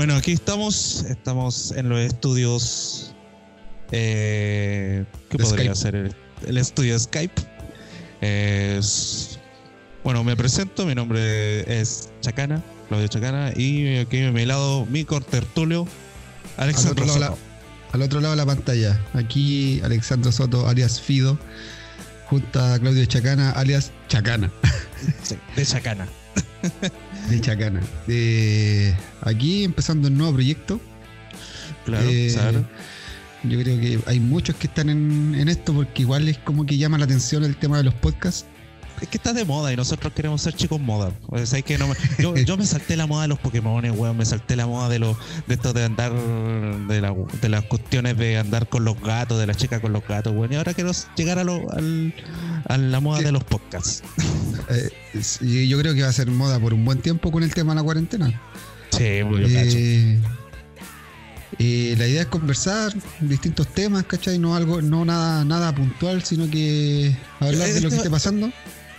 Bueno, aquí estamos. Estamos en los estudios. Eh, ¿Qué De podría Skype. ser? El, el estudio Skype. Es- bueno, me presento. Mi nombre es Chacana, Claudio Chacana. Y aquí a mi lado, mi contertulio, Al Alexandro otro, lado, Soto. la- al otro lado de la pantalla, aquí Alexandro Soto, alias Fido, junto a Claudio Chacana, alias Chacana, Sí, de Chacana. de Chacana. De aquí empezando un nuevo proyecto. Claro, Eh, claro. Yo creo que hay muchos que están en, en esto porque igual es como que llama la atención el tema de los podcasts. Es que está de moda y nosotros queremos ser chicos moda. O sea, es que no me- yo, yo me salté la moda de los Pokémon, weón. Me salté la moda de los de esto de andar de, la- de las cuestiones de andar con los gatos, de la chica con los gatos, weón. Y ahora quiero llegar a, lo- al- a la moda de los podcasts. Eh, yo creo que va a ser moda por un buen tiempo con el tema de la cuarentena. Sí. Eh, eh, la idea es conversar distintos temas, ¿cachai? No algo, no nada, nada puntual, sino que hablar de lo que esté pasando.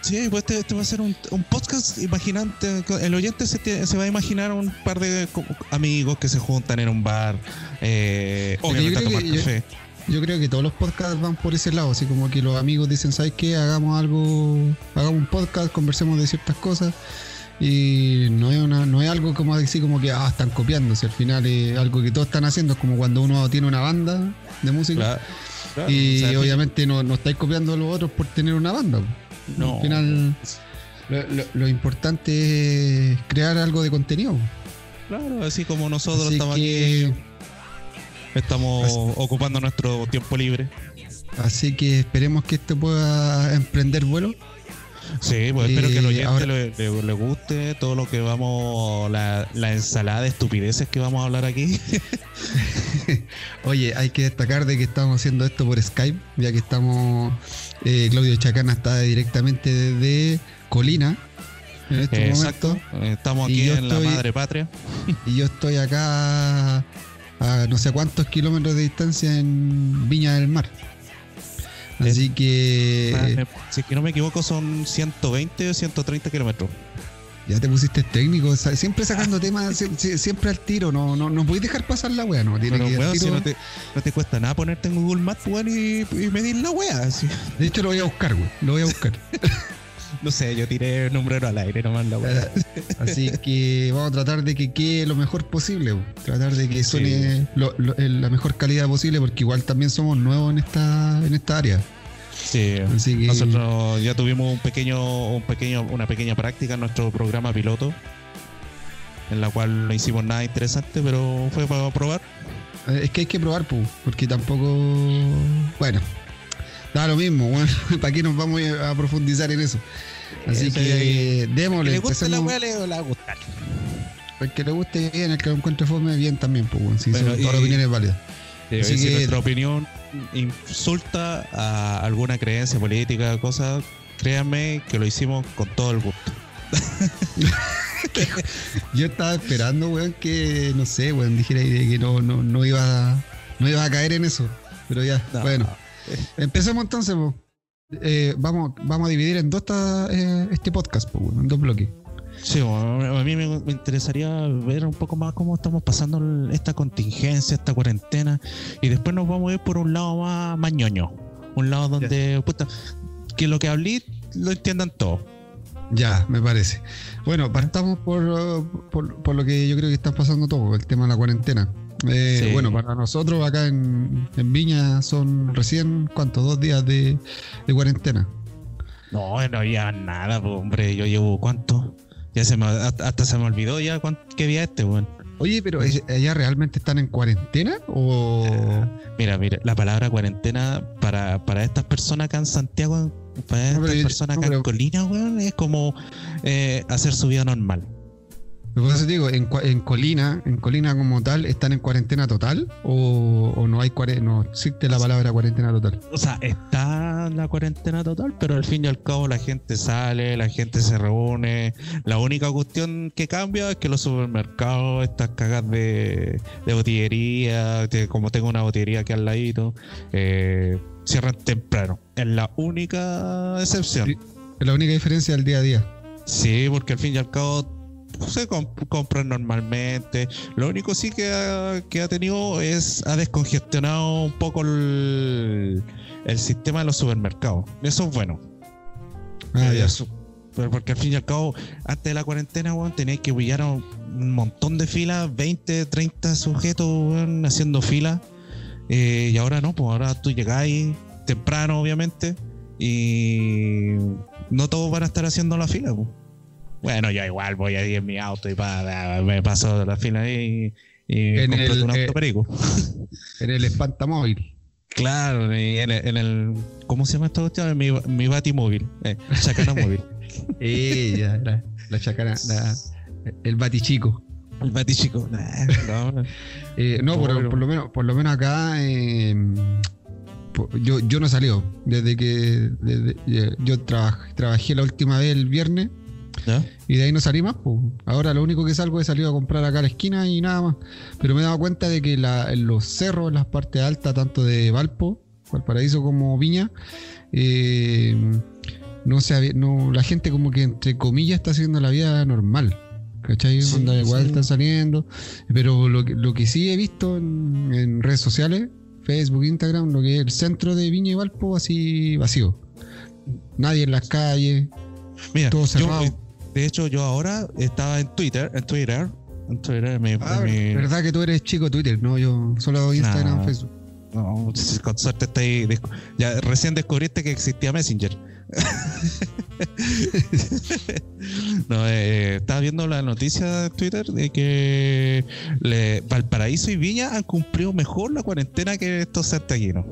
Sí, pues este, este va a ser un, un podcast imaginante. El oyente se, va a imaginar un par de amigos que se juntan en un bar. Eh, obviamente a tomar yo- café. Yo creo que todos los podcasts van por ese lado, así como que los amigos dicen, ¿sabes qué? Hagamos algo, hagamos un podcast, conversemos de ciertas cosas. Y no es, una, no es algo como así como que ah, están copiándose. Al final es algo que todos están haciendo, es como cuando uno tiene una banda de música. Claro, claro. Y obviamente no, no estáis copiando a los otros por tener una banda. No. Al final lo, lo- lo importante es crear algo de contenido. Claro, así como nosotros Así estamos que, aquí, estamos Así- ocupando nuestro tiempo libre. así que esperemos que esto pueda emprender vuelo. Sí, pues espero que oyente ahora- le, le- le guste todo lo que vamos, la, la ensalada de estupideces que vamos a hablar aquí. Oye, hay que destacar de que estamos haciendo esto por Skype, ya que estamos. eh, Claudio Chacana está directamente desde Colina en este Exacto. momento. Estamos aquí en la madre patria. Y yo estoy acá a no sé cuántos kilómetros de distancia en Viña del Mar. Así que si es que no me equivoco, son 120 o 130 kilómetros. ya te pusiste técnico, siempre sacando temas, sie- sie- siempre al tiro, no, no, no podéis dejar pasar la wea, no, tiene Pero, que ir al weón, si tiro. no te, no te cuesta nada ponerte en Google Maps, weón, y, y medir la wea. así. De hecho lo voy a buscar, güey, lo voy a buscar. No sé, yo tiré el nombrero al aire nomás la. Así que vamos a tratar de que quede lo mejor posible, tratar de que suene lo- lo- en la mejor calidad posible, porque igual también somos nuevos en esta, en esta área. Sí. Así que Nosotros ya tuvimos un pequeño, un pequeño, una pequeña práctica en nuestro programa piloto, en la cual no hicimos nada interesante, pero fue para probar. Eh, Es que hay que probar, porque tampoco. Bueno, da lo mismo, bueno, ¿para qué nos vamos a profundizar en eso? Así Ese- que Que démosle, le guste la wea, le, va a gustar. El que le guste bien, el que lo encuentre fome bien también, pues, bueno, si Bueno, son- toda la opinión es válida. Así si que- nuestra opinión insulta a alguna creencia política, cosa, créanme que lo hicimos con todo el gusto. Yo estaba esperando, weón, que, no sé, weón, dijera que no, no, no iba a, no iba a caer en eso. Pero ya, No. bueno. Empecemos entonces, po. Eh, vamos, vamos a dividir en dos esta- eh, este podcast, po, en dos bloques. Sí, a mí me, interesaría ver un poco más cómo estamos pasando esta contingencia, esta cuarentena, y después nos vamos a ir por un lado más, más ñoño. Un lado donde, puta, que lo que hablé lo entiendan todos. Ya, me parece. Bueno, partamos por, por, por lo que yo creo que está pasando todo, el tema de la cuarentena. Eh, Sí. Bueno, para nosotros acá en, en Viña son recién, ¿cuántos? Dos días de, de cuarentena. No, no había nada, hombre. Yo llevo cuánto. Ya se me, hasta, hasta se me olvidó ya cuánto, qué día este, weón. Oye, pero ¿es- ¿allá realmente están en cuarentena? ¿O.? Mira, mira, la palabra cuarentena para, para estas personas acá en Santiago, para estas personas no, acá en Colina, weón, es como eh, hacer su vida normal. Por eso te digo, en, Colina, en Colina como tal, ¿están en cuarentena total? ¿O, o no hay no existe la palabra cuarentena total? O sea, está la cuarentena total, pero al fin y al cabo la gente sale, la gente se reúne. La única cuestión que cambia es que los supermercados, estas cagas de, de botillería, que como tengo una botillería aquí al ladito, eh, cierran temprano. Es la única excepción. Es la única diferencia del día a día. Sí, porque al fin y al cabo se comp- compran normalmente. Lo único sí que ha, que ha tenido es, ha descongestionado un poco el, el sistema de los supermercados. Eso es bueno. Ah, Eh, ya. eso- pero porque al fin y al cabo, antes de la cuarentena, weón, tenías que pillar un, un montón de filas, 20, 30 sujetos, weón, haciendo fila. Eh, y ahora no, pues ahora tú llegáis temprano, obviamente, y no todos van a estar haciendo la fila. pues. Bueno, yo igual voy ahí en mi auto y pa- me paso la fila ahí y, En el, un eh, auto perico. En el espantamóvil. Claro, y en el, en el- ¿cómo se llama esta cuestión? Mi, mi batimóvil, eh, chacana móvil. Ella, la, la chacana, la- el batichico. El batichico. Nah, no, Eh, no, por, lo menos, por lo menos acá eh, po- yo, yo no salió. Desde que desde- eh, yo trabaj- trabajé la última vez el viernes ¿Ya? y de ahí no salí más. Ahora lo único que salgo es salir a comprar acá a la esquina y nada más. Pero me he dado cuenta de que la- en los cerros, en las partes altas, tanto de Valpo, Valparaíso como Viña, eh, no se había- no, la gente como que entre comillas está haciendo la vida normal. ¿Cachai? Sí, Onda, igual sí. están saliendo. Pero lo que, lo que sí he visto en, en redes sociales, Facebook, Instagram, lo que es el centro de Viña y Valpo así vacío. Nadie en las calles, Mira, todo cerrado. eh, de hecho, yo ahora estaba en Twitter, en Twitter, en Twitter, mi, Ah, mi- verdad que tú eres chico Twitter, no yo solo Instagram, Nah. Facebook. no, con suerte está ahí, descu- ya recién descubriste que existía Messenger. no, eh, estaba viendo la noticia de Twitter de que le- Valparaíso y Viña han cumplido mejor la cuarentena que estos santiaguinos.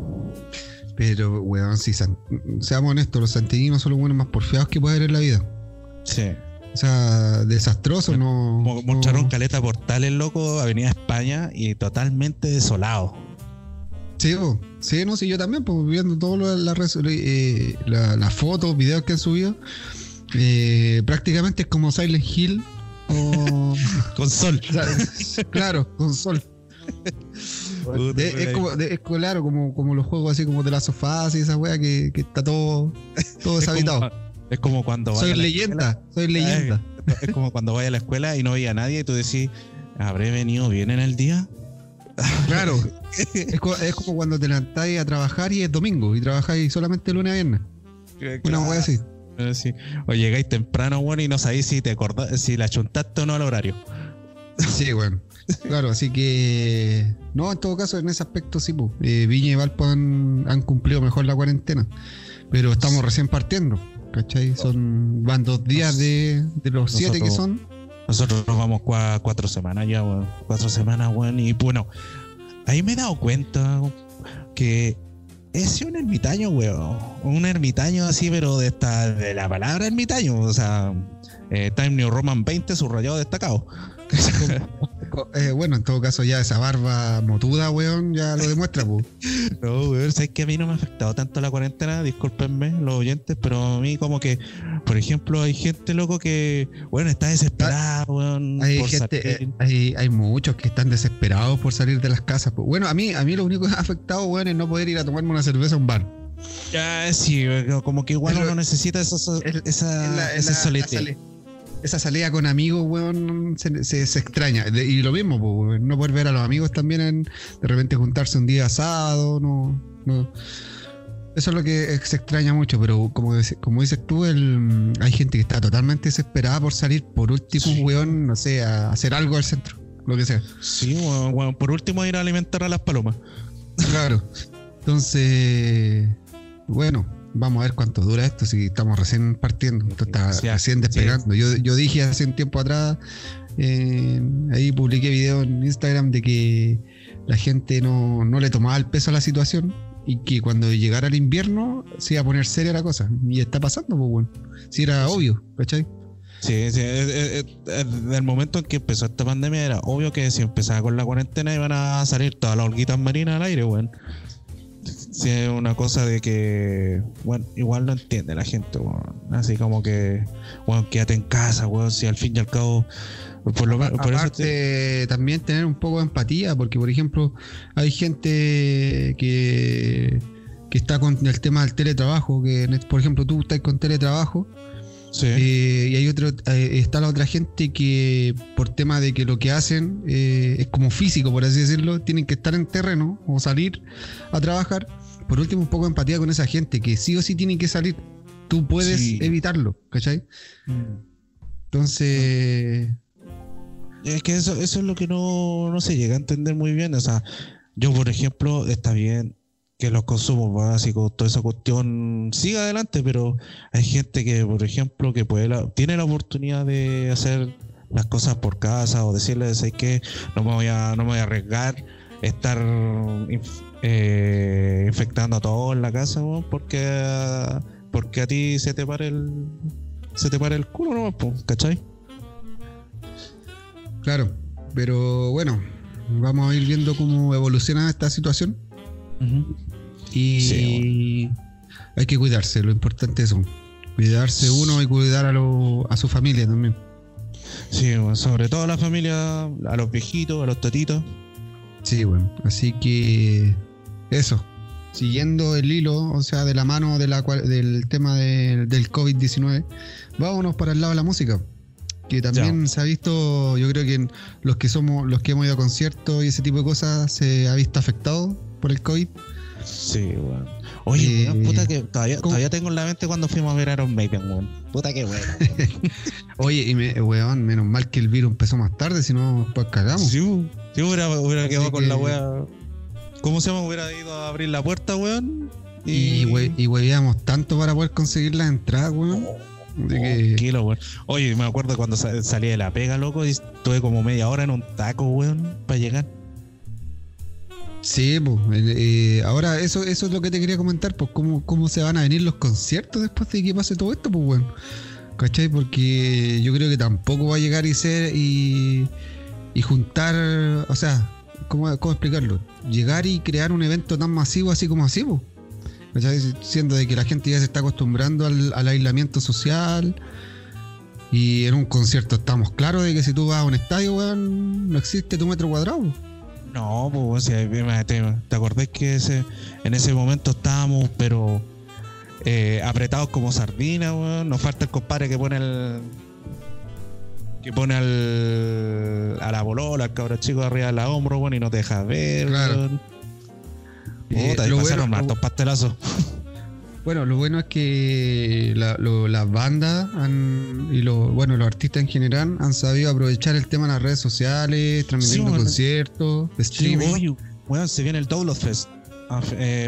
Pero, weón, si seamos honestos, los santiaguinos son los buenos más porfiados que puede haber en la vida. Sí. O sea, desastroso, no. Mo- no- Mostraron caleta portales, loco, Avenida España y totalmente desolado. Sí, po. sí, no, sí, yo también, pues viendo todas las eh, la- fotos, videos que han subido, eh, prácticamente es como Silent Hill o. Con sol. claro, con sol. De- es, como, de- es claro, como, como los juegos así como de las sofás y esa wea que, que está todo, todo Es deshabitado. como, es como cuando vaya Soy a la leyenda, soy leyenda. es como cuando vaya a la escuela y no veía a nadie y tú decís, ¿habré venido bien en el día? Claro. es, co- es como cuando te levantáis a trabajar y es domingo y trabajáis solamente lunes a viernes. Una wea así. Sí. O llegáis temprano, bueno, y no sabéis si te acordás, si la chuntaste o no al horario. Sí, bueno. Claro, así que. No, en todo caso, en ese aspecto sí, pues. Eh, Viña y Valpo han, han cumplido mejor la cuarentena. Pero estamos recién partiendo. ¿Cachai? Son. Van dos días de, de los siete que son. Nosotros nos vamos cua- cuatro semanas ya, weón. Cuatro semanas, weón. Y bueno, ahí me he dado cuenta que es un ermitaño, weón. Un ermitaño así, pero de esta, de la palabra ermitaño. O sea, eh, Time New Roman 20, subrayado destacado. Eh, bueno, en todo caso, ya esa barba motuda, weón, ya lo demuestra, pues. No, weón, sabes que a mí no me ha afectado tanto la cuarentena, discúlpenme los oyentes, pero a mí como que, por ejemplo, hay gente loco que, bueno, está desesperada, weón. Hay por gente, salir. eh, hay, hay muchos que están desesperados por salir de las casas. pues. Bueno, a mí, a mí lo único que me ha afectado, weón, es no poder ir a tomarme una cerveza a un bar. Ya, sí, como que igual lo- uno necesita esa, esa, Es- esa, es la- esa esa salida con amigos, weón, se, se- se extraña. De- y lo mismo, weón, no poder ver a los amigos también, en- de repente juntarse un día sábado, no, no. Eso es lo que se extraña mucho, pero como, como dices tú, el, hay gente que está totalmente desesperada por salir, por último, Sí. weón, no sé, a hacer algo al centro, lo que sea. Sí, weón, weón, por último ir a alimentar a las palomas. Claro. Entonces, bueno, vamos a ver cuánto dura esto si estamos recién partiendo. Esto está Sí, recién sí. despegando. Yo, yo dije hace un tiempo atrás, eh, ahí publiqué video en Instagram de que la gente no, no le tomaba el peso a la situación y que cuando llegara el invierno se iba a poner seria la cosa. Y está pasando, pues bueno. Si era obvio, ¿cachai? Sí, sí, desde el momento en que empezó esta pandemia era obvio que si empezaba con la cuarentena iban a salir todas las holguitas marinas al aire, weón. Sí, es una cosa de que, bueno, igual no entiende la gente. Así como que, weón, quédate en casa, weón, si al fin y al cabo, por lo menos, por eso Aparte, te- también tener un poco de empatía, porque por ejemplo, hay gente que, que está con el tema del teletrabajo, que por ejemplo tú estás con teletrabajo Sí. Eh, y hay otro, eh, está la otra gente que por tema de que lo que hacen eh, es como físico, por así decirlo, tienen que estar en terreno o salir a trabajar. Por último, un poco de empatía con esa gente que sí o sí tienen que salir. Tú puedes Sí. evitarlo, ¿cachai? Entonces, Es que eso, eso es lo que no, no se llega a entender muy bien. O sea, yo, por ejemplo, está bien que los consumos básicos, toda esa cuestión siga adelante, pero hay gente que, por ejemplo, que puede la- tiene la oportunidad de hacer las cosas por casa o decirle, ¿sabes qué? No me voy a, no me voy a arriesgar estar eh, infectando a todos en la casa, weón, porque, porque a ti se te para el se te para el culo, ¿no? ¿Cachai? claro. Pero bueno, vamos a ir viendo cómo evoluciona esta situación. Y Sí, hay que cuidarse, lo importante es eso. Cuidarse uno y cuidar a, lo- a su familia también. Sí, bueno, sobre todo a la familia, a los viejitos, a los tatitos. Sí, bueno. Así que eso. Siguiendo el hilo, o sea, de la mano de la del tema de- del COVID-19, vámonos para el lado de la música. Que también se ha visto, yo creo que los que somos, los que hemos ido a conciertos y ese tipo de cosas, se ha visto afectado por el COVID. Sí, weón. Oye, Eh, weón, puta que todavía, todavía tengo en la mente cuando fuimos a ver a Iron Maiden, weón. Puta que weón. Oye, y me, weón, menos mal que el virus empezó más tarde, si no, pues cagamos. Sí, hubiera, hubiera Así quedado con la wea. ¿Cómo se llama? Hubiera ido a abrir la puerta, weón. Y, we- y hueveamos tanto para poder conseguir las entradas, weón. Oh, que- kilo, weón. Oye, me acuerdo cuando sa- salí de la pega, loco, y estuve como media hora en un taco, weón, para llegar. Sí, pues, ahora eso, eso es lo que te quería comentar, pues cómo, cómo se van a venir los conciertos después de que pase todo esto, pues bueno. ¿Cachai? Porque yo creo que tampoco va a llegar y ser y, y juntar, o sea, ¿cómo, ¿cómo explicarlo? Llegar y crear un evento tan masivo así como así, pues. ¿Cachai? Siendo de que la gente ya se está acostumbrando al, al aislamiento social. Y en un concierto estamos claros de que si tú vas a un estadio, weón, no existe tu metro cuadrado. Pues. No, pues, sea, imagínate, ¿te acordás que ese, en ese momento estábamos, pero eh, apretados como sardinas, weón? Nos falta el compadre que pone el. que pone al. a la bolola, al cabro chico arriba de la hombro, weón, y no te deja ver, Claro. weón. Eh, Puta, y lo pasaron bueno- hartos pastelazos. Bueno, lo bueno es que la- lo- las bandas han- y lo, bueno, los artistas en general han sabido aprovechar el tema en las redes sociales, transmitiendo bueno. conciertos, Sí, streaming. oye, weón, se viene el Download Fest.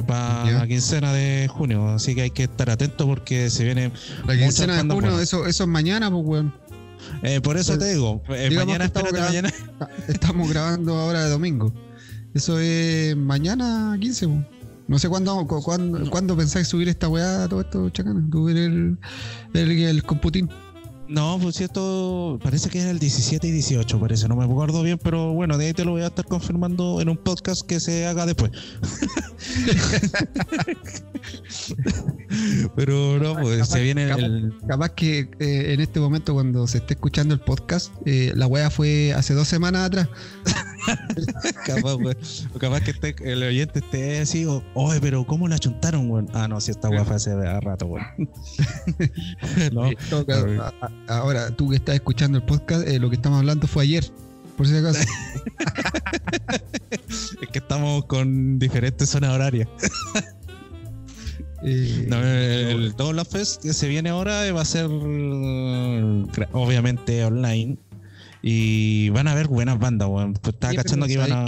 para Ya. la quincena de junio, así que hay que estar atentos porque se viene. la quincena de junio, buenas. eso, eso es mañana, pues, weón. Eh, por eso Pues, te digo, eh, mañana, estamos espérate, mañana. Estamos grabando ahora de domingo. Eso es mañana 15, pues. No sé cuándo, cu- cuándo, cuándo pensáis subir esta weá, todo esto, chacana. Subir el, el, el computín. No, pues esto parece que era el 17 y 18, parece, no me acuerdo bien, pero bueno, de ahí te lo voy a estar confirmando en un podcast que se haga después. pero no, pues Capaz- se viene capaz- el... Capaz que eh, en este momento, cuando se esté escuchando el podcast, eh, la weá fue hace dos semanas atrás. Capaz, güey, o capaz que esté- el oyente esté así, o, oye, pero ¿cómo la chuntaron, güey? Ah, no, si esta weá fue hace rato, güey. no, a- ahora, tú que estás escuchando el podcast, eh, lo que estamos hablando fue ayer, por si acaso. es que estamos con diferentes zonas horarias. Eh, No, el, Double Fest que se viene ahora eh, va a ser obviamente online y van a haber buenas bandas, weón. Pues estaba cachando que iban a.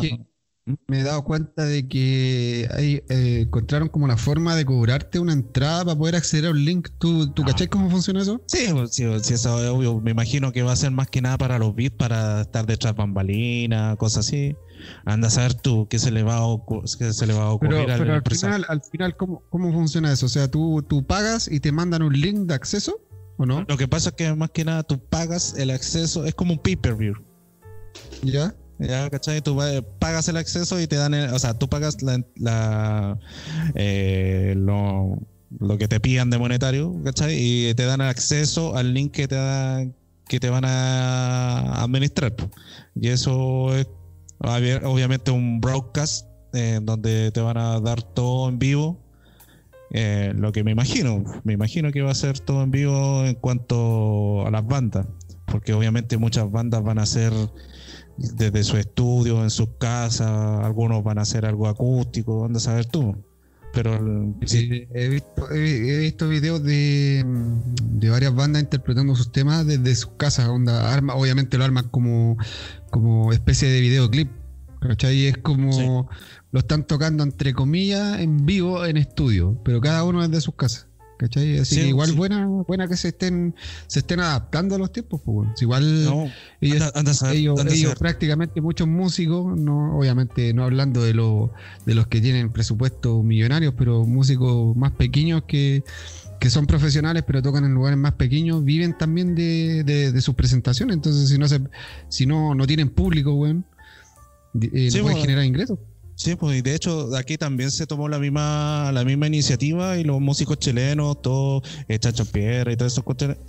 me he dado cuenta de que hay, eh, encontraron como la forma de cobrarte una entrada para poder acceder a un link. ¿Tú, tú Ah. cachai cómo funciona eso? Sí, pues, sí, sí, eso es obvio. Me imagino que va a ser más que nada para los beats, para estar detrás bambalinas, cosas así. Anda a saber tú qué se le va a, ocu- qué se le va a ocurrir Pero, al pero al empresario. final, al final ¿cómo, ¿cómo funciona eso? O sea, ¿tú, tú pagas y te mandan un link de acceso o no? Lo que pasa es que más que nada tú pagas el acceso, es como un pay-per-view. ¿Ya? Ya, ¿cachai? Tú pagas el acceso y te dan, el- o sea, tú pagas la, eh, lo, lo que te pidan de monetario, ¿cachai? Y te dan el acceso al link que te da, que te van a administrar. Y eso es obvi- obviamente un broadcast eh, donde te van a dar todo en vivo Eh, lo que me imagino, me imagino que va a ser todo en vivo en cuanto a las bandas, porque obviamente muchas bandas van a ser desde su estudio, en sus casas, algunos van a hacer algo acústico, anda a saber tú. Pero sí, he, visto, he, visto videos de, de, varias bandas interpretando sus temas desde sus casas, onda, arma, obviamente lo arman como, como especie de videoclip. ¿Cachai? Es como lo están tocando entre comillas en vivo en estudio, pero cada uno es de sus casas. ¿Cachai? Así que igual buena, buena que se estén, se estén adaptando a los tiempos, pues. Igual ellos, prácticamente muchos músicos, no, obviamente no hablando de, de los que tienen presupuestos millonarios, pero músicos más pequeños que, son profesionales pero tocan en lugares más pequeños, viven también de, de, sus presentaciones. Entonces, si no se, si no, no tienen público, bueno, eh, no pueden generar ingresos. Sí, pues de hecho aquí también se tomó la misma la misma iniciativa y los músicos chilenos, todos eh, Chacho Pierre y todos esos,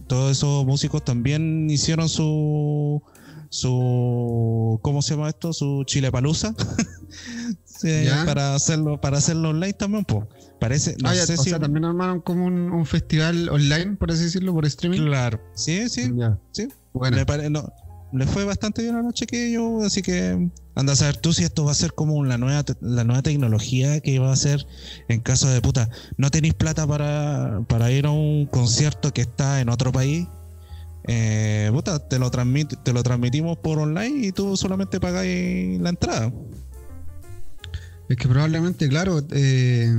todos esos músicos también hicieron su su ¿cómo se llama esto? su Chile Palusa para hacerlo para hacerlo online también, pues. Parece, no ah, sé si también armaron como un, festival online, por así decirlo, por streaming. Claro, sí, sí, sí. Bueno. no, le fue bastante bien anoche que yo, así que anda a saber tú si esto va a ser como la nueva, la nueva tecnología que va a ser en caso de puta, no tenéis plata para, para ir a un concierto que está en otro país. Eh, puta, te lo, transmit, te lo transmitimos por online y tú solamente pagáis la entrada. Es que probablemente, claro, eh,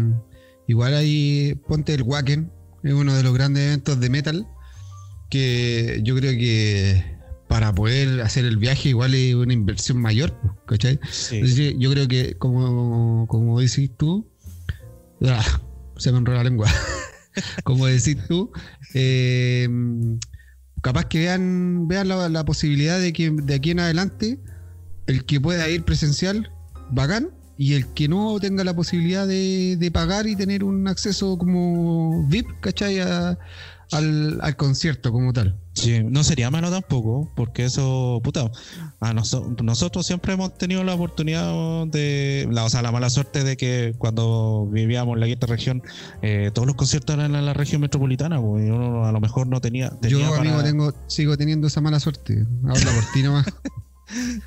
igual ahí ponte el Wacken, es uno de los grandes eventos de metal, que yo creo que para poder hacer el viaje igual es una inversión mayor, ¿cachai? yo creo que, como, como decís tú, ah, se me enrolla la lengua, como decís tú, eh, capaz que vean, vean la, posibilidad de que de aquí en adelante el que pueda ir presencial, bacán, y el que no tenga la posibilidad de, de pagar y tener un acceso como VIP, ¿cachai? Al, al concierto como tal. Sí, no sería malo tampoco, porque eso, puta, a nosotros siempre hemos tenido la oportunidad de, la, o sea, la mala suerte de que cuando vivíamos en la quinta región, eh, todos los conciertos eran en la región metropolitana, pues, y uno a lo mejor no tenía. Yo, amigo, tengo, sigo teniendo esa mala suerte. Habla por ti nomás.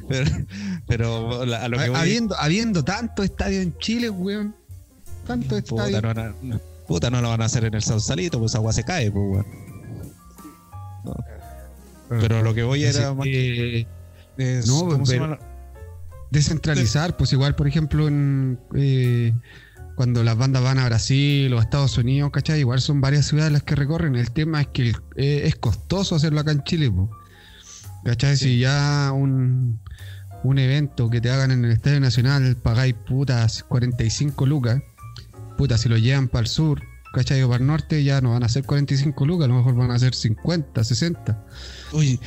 pero, a lo que habiendo, habiendo tanto estadio en Chile, weón. Tanto estadio. Puta, no, lo van a hacer en el Sausalito, pues agua se cae, pues, weón. Pero lo que voy era más que, no, descentralizar, pues igual, por ejemplo, en, eh, cuando las bandas van a Brasil o a Estados Unidos, ¿cachai? Igual son varias ciudades las que recorren. El tema es que eh, es costoso hacerlo acá en Chile, ¿cachai? Si ya un, un evento que te hagan en el Estadio Nacional pagáis putas 45 lucas, putas si lo llevan para el sur, ¿cachai? para el norte ya no van a ser 45 lucas, a lo mejor van a ser 50, 60. Uy,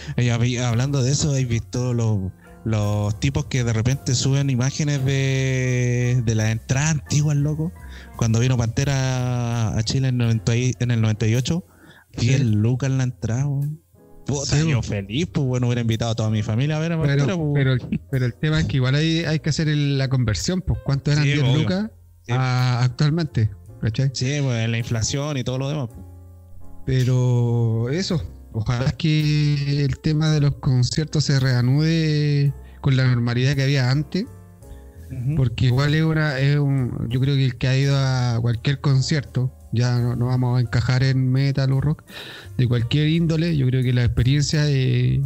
hablando de eso, ¿habéis visto los, los tipos que de repente suben imágenes de, de las entradas antiguas, loco? Cuando vino Pantera a Chile en, en el 98, 10 lucas en la entrada, Puta, yo feliz, pues bueno, hubiera invitado a toda mi familia a ver a Pantera, pero, pero, pero, el tema es que igual hay, hay que hacer la conversión, pues ¿cuánto eran 10 lucas actualmente? Sí, pues la inflación y todo lo demás. Pero eso, ojalá que el tema de los conciertos se reanude con la normalidad que había antes. Porque igual es una, es un, yo creo que el que ha ido a cualquier concierto, ya no, vamos a encajar en metal o rock, de cualquier índole, yo creo que la experiencia es,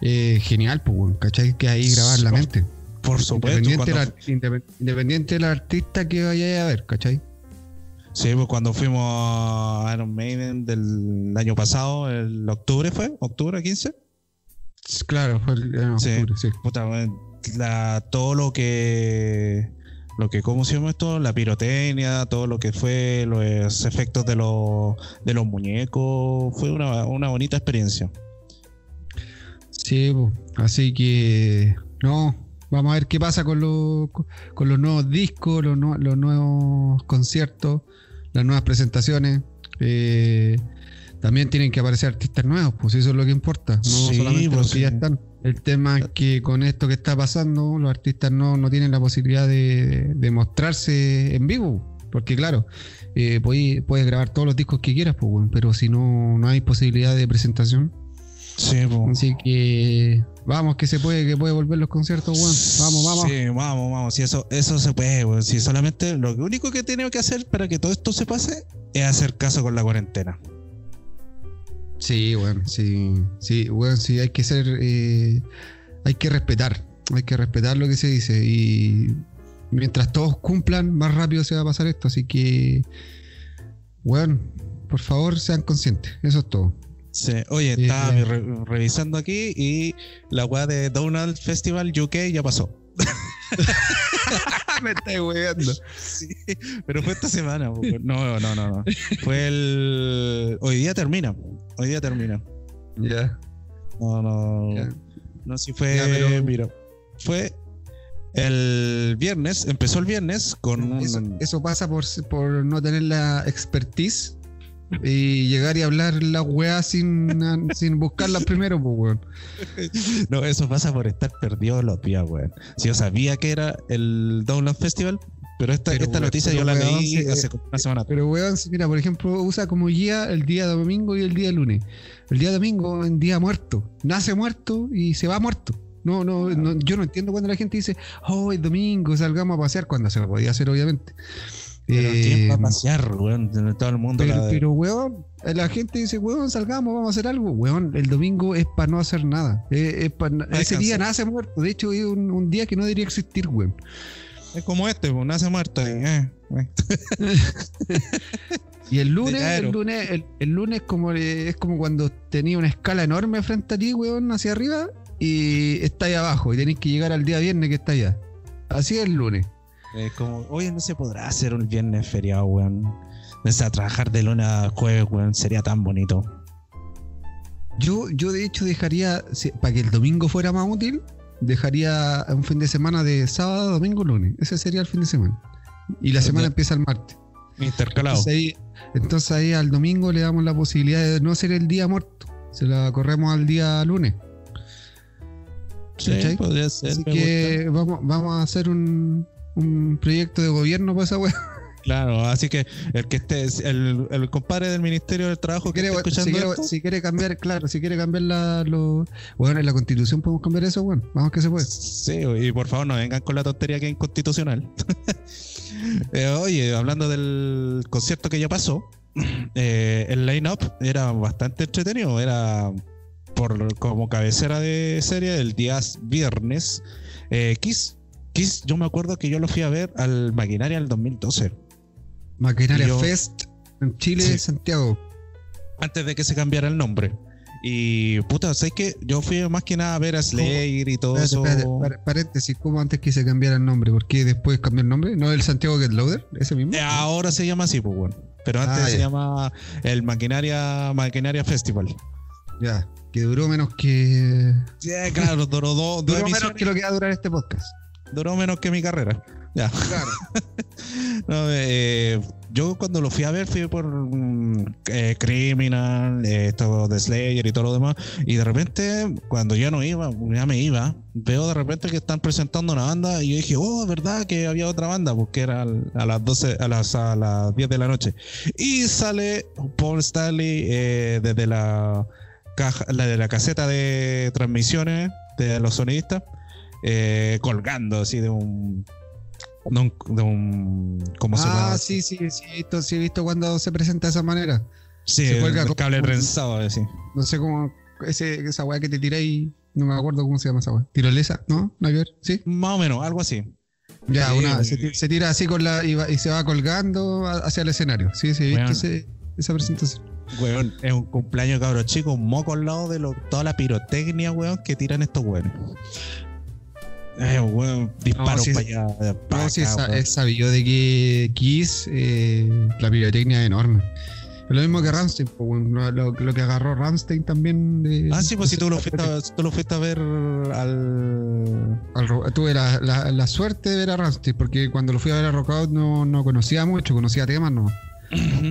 genial, pues, ¿cachai? Que ahí grabar la mente. Por supuesto. Independiente, independiente del artista que vaya a ver, ¿cachai? Sí, pues cuando fuimos a Iron Maiden del año pasado, el octubre fue, octubre 15. Claro, fue el octubre, sí. Puta, todo lo que lo que, ¿cómo se llama esto? La pirotecnia, todo lo que fue los efectos de los, de los muñecos, fue una, bonita experiencia. Sí, pues, así que, no, vamos a ver qué pasa con, los, con los nuevos discos, los, los nuevos conciertos las nuevas presentaciones. Eh, también tienen que aparecer artistas nuevos, pues eso es lo que importa, no solamente los pues que ya están. El tema es que con esto que está pasando, los artistas no, no tienen la posibilidad de, de mostrarse en vivo, Porque claro, eh, puedes, puedes grabar todos los discos que quieras, pues, pero si no, no hay posibilidad de presentación. Sí, po. Así que vamos, que se puede, que puede volver los conciertos, weón. Vamos, vamos. Sí, vamos, vamos. Sí, eso, eso se puede, weón. Si solamente lo único que tenemos que hacer para que todo esto se pase es hacer caso con la cuarentena. Sí, bueno, sí, sí, bueno, sí, hay que ser, eh, hay que respetar, hay que respetar lo que se dice y mientras todos cumplan, más rápido se va a pasar esto, así que, bueno, por favor sean conscientes, eso es todo. Sí. Oye, Sí, estaba re- revisando aquí y la weá de Donald Festival UK ya pasó. Me estoy weando. Sí, pero fue esta semana. No, no, no, no. Fue el. Hoy día termina. Hoy día termina. Ya, No, no. ya. No, si fue. Ya, pero- Mira, fue el viernes. Empezó el viernes con un. Eso, eso pasa por, por no tener la expertise y llegar y hablar la weá sin, sin buscarla primero, pues, weón. No, eso pasa por estar perdido los días, weón. Si yo sabía que era el Download Festival, pero esta, Pero, esta weón, noticia pero, yo la weón, leí hace eh, como una semana. Pero, weón, mira, por ejemplo, usa como guía el día domingo y el día lunes. El día domingo en día muerto. Nace muerto y se va muerto. No, no, no, yo no entiendo cuando la gente dice, oh, es domingo, salgamos a pasear, cuando se lo podía hacer, obviamente. Pero Eh, ¿quién va a pasear, weón? Todo el mundo pero, la- pero, weón, la gente dice, weón, salgamos, vamos a hacer algo. Weón, el domingo es para no hacer nada. Eh, es pa- ese día nace muerto. De hecho, es un, un día que no debería existir, weón. Es como este, pues, nace muerto. y, eh, eh. Y el lunes, el lunes, el, el lunes como eh, es como cuando tenía una escala enorme frente a ti, weón, hacia arriba, y está ahí abajo, y tenés que llegar al día viernes que está allá. Así es el lunes. Es como, oye, no se podrá hacer un viernes feriado, weón. O sea, trabajar de lunes a jueves, weón, sería tan bonito. Yo, yo de hecho dejaría, si- para que el domingo fuera más útil, dejaría un fin de semana de sábado, domingo, lunes. Ese sería el fin de semana. Y la semana Ya. empieza el martes. Intercalado. Entonces ahí, entonces ahí al domingo le damos la posibilidad de no ser el día muerto. Se la corremos al día lunes. Sí, podría ser. Así que vamos, vamos a hacer un, un proyecto de gobierno para esa weá. Claro, así que el que esté, el, el compadre del Ministerio del Trabajo Si que quiere, si, escuchando quiere, esto, si quiere cambiar, claro, si quiere cambiar la, lo, bueno, en la constitución podemos cambiar eso, bueno, vamos que se puede. Sí, y por favor no vengan con la tontería que es inconstitucional. Eh, oye, hablando del concierto que ya pasó, eh, el line-up era bastante entretenido. Era por como cabecera de serie el día viernes. eh, Kiss, Kiss, yo me acuerdo que yo lo fui a ver al Maquinaria en el 2012, Maquinaria yo- Fest en Chile, Sí. Santiago. antes de que se cambiara el nombre. Y puta, sé que yo fui más que nada a ver a Slayer y todo Espérate, eso. par- paréntesis, ¿cómo antes que se cambiara el nombre? ¿Por qué después cambió el nombre? ¿No el Santiago Get Loader? ¿Ese mismo? Eh, ahora se llama así, pues bueno. Pero antes Ah, se llama el Maquinaria, Maquinaria Festival. Ya, que duró menos que. Sí, claro, duró dos, Duró menos que lo que va a durar este podcast. Duró menos que mi carrera. Ya. Claro. No, eh, yo cuando lo fui a ver fui por mm, eh, Criminal, eh, todo de Slayer y todo lo demás. Y de repente, cuando ya no iba, ya me iba, veo de repente que están presentando una banda y yo dije, oh, verdad que había otra banda, porque era a las 12, a las, a las 10 de la noche. Y sale Paul Stanley eh, desde la caja, la de la caseta de transmisiones de los sonidistas, eh, colgando así de un de un, de un- ¿cómo se llama? Ah, sí, sí, sí, he visto, sí, he visto cuando se presenta de esa manera. Sí, se cuelga el como- cable trenzado, así. No sé cómo. Ese, esa weá que te tiráis. No me acuerdo cómo se llama esa weá. ¿Tirolesa? ¿No? ¿No hay ver? ¿Sí? Más o menos, algo así. Ya, Sí, una, se, ti- se tira así con la. Y, va- y se va colgando hacia el escenario. Sí, sí, he visto ese- esa presentación. Weón, es un cumpleaños cabro chico, un moco al lado de lo- toda la pirotecnia, weón, que tiran estos weones. Eh, weón, disparos sí, para allá. pa' No, acá, es, sabido de que Kiss, eh, la pirotecnia es enorme. Es lo mismo que Ramstein, lo, lo- lo que agarró Ramstein también. De, Ah, sí, pues si tú lo fuiste a, tú lo fuiste a ver al. al tuve la, la- la suerte de ver a Ramstein, porque cuando lo fui a ver a Rockout no, no conocía mucho, conocía temas, no.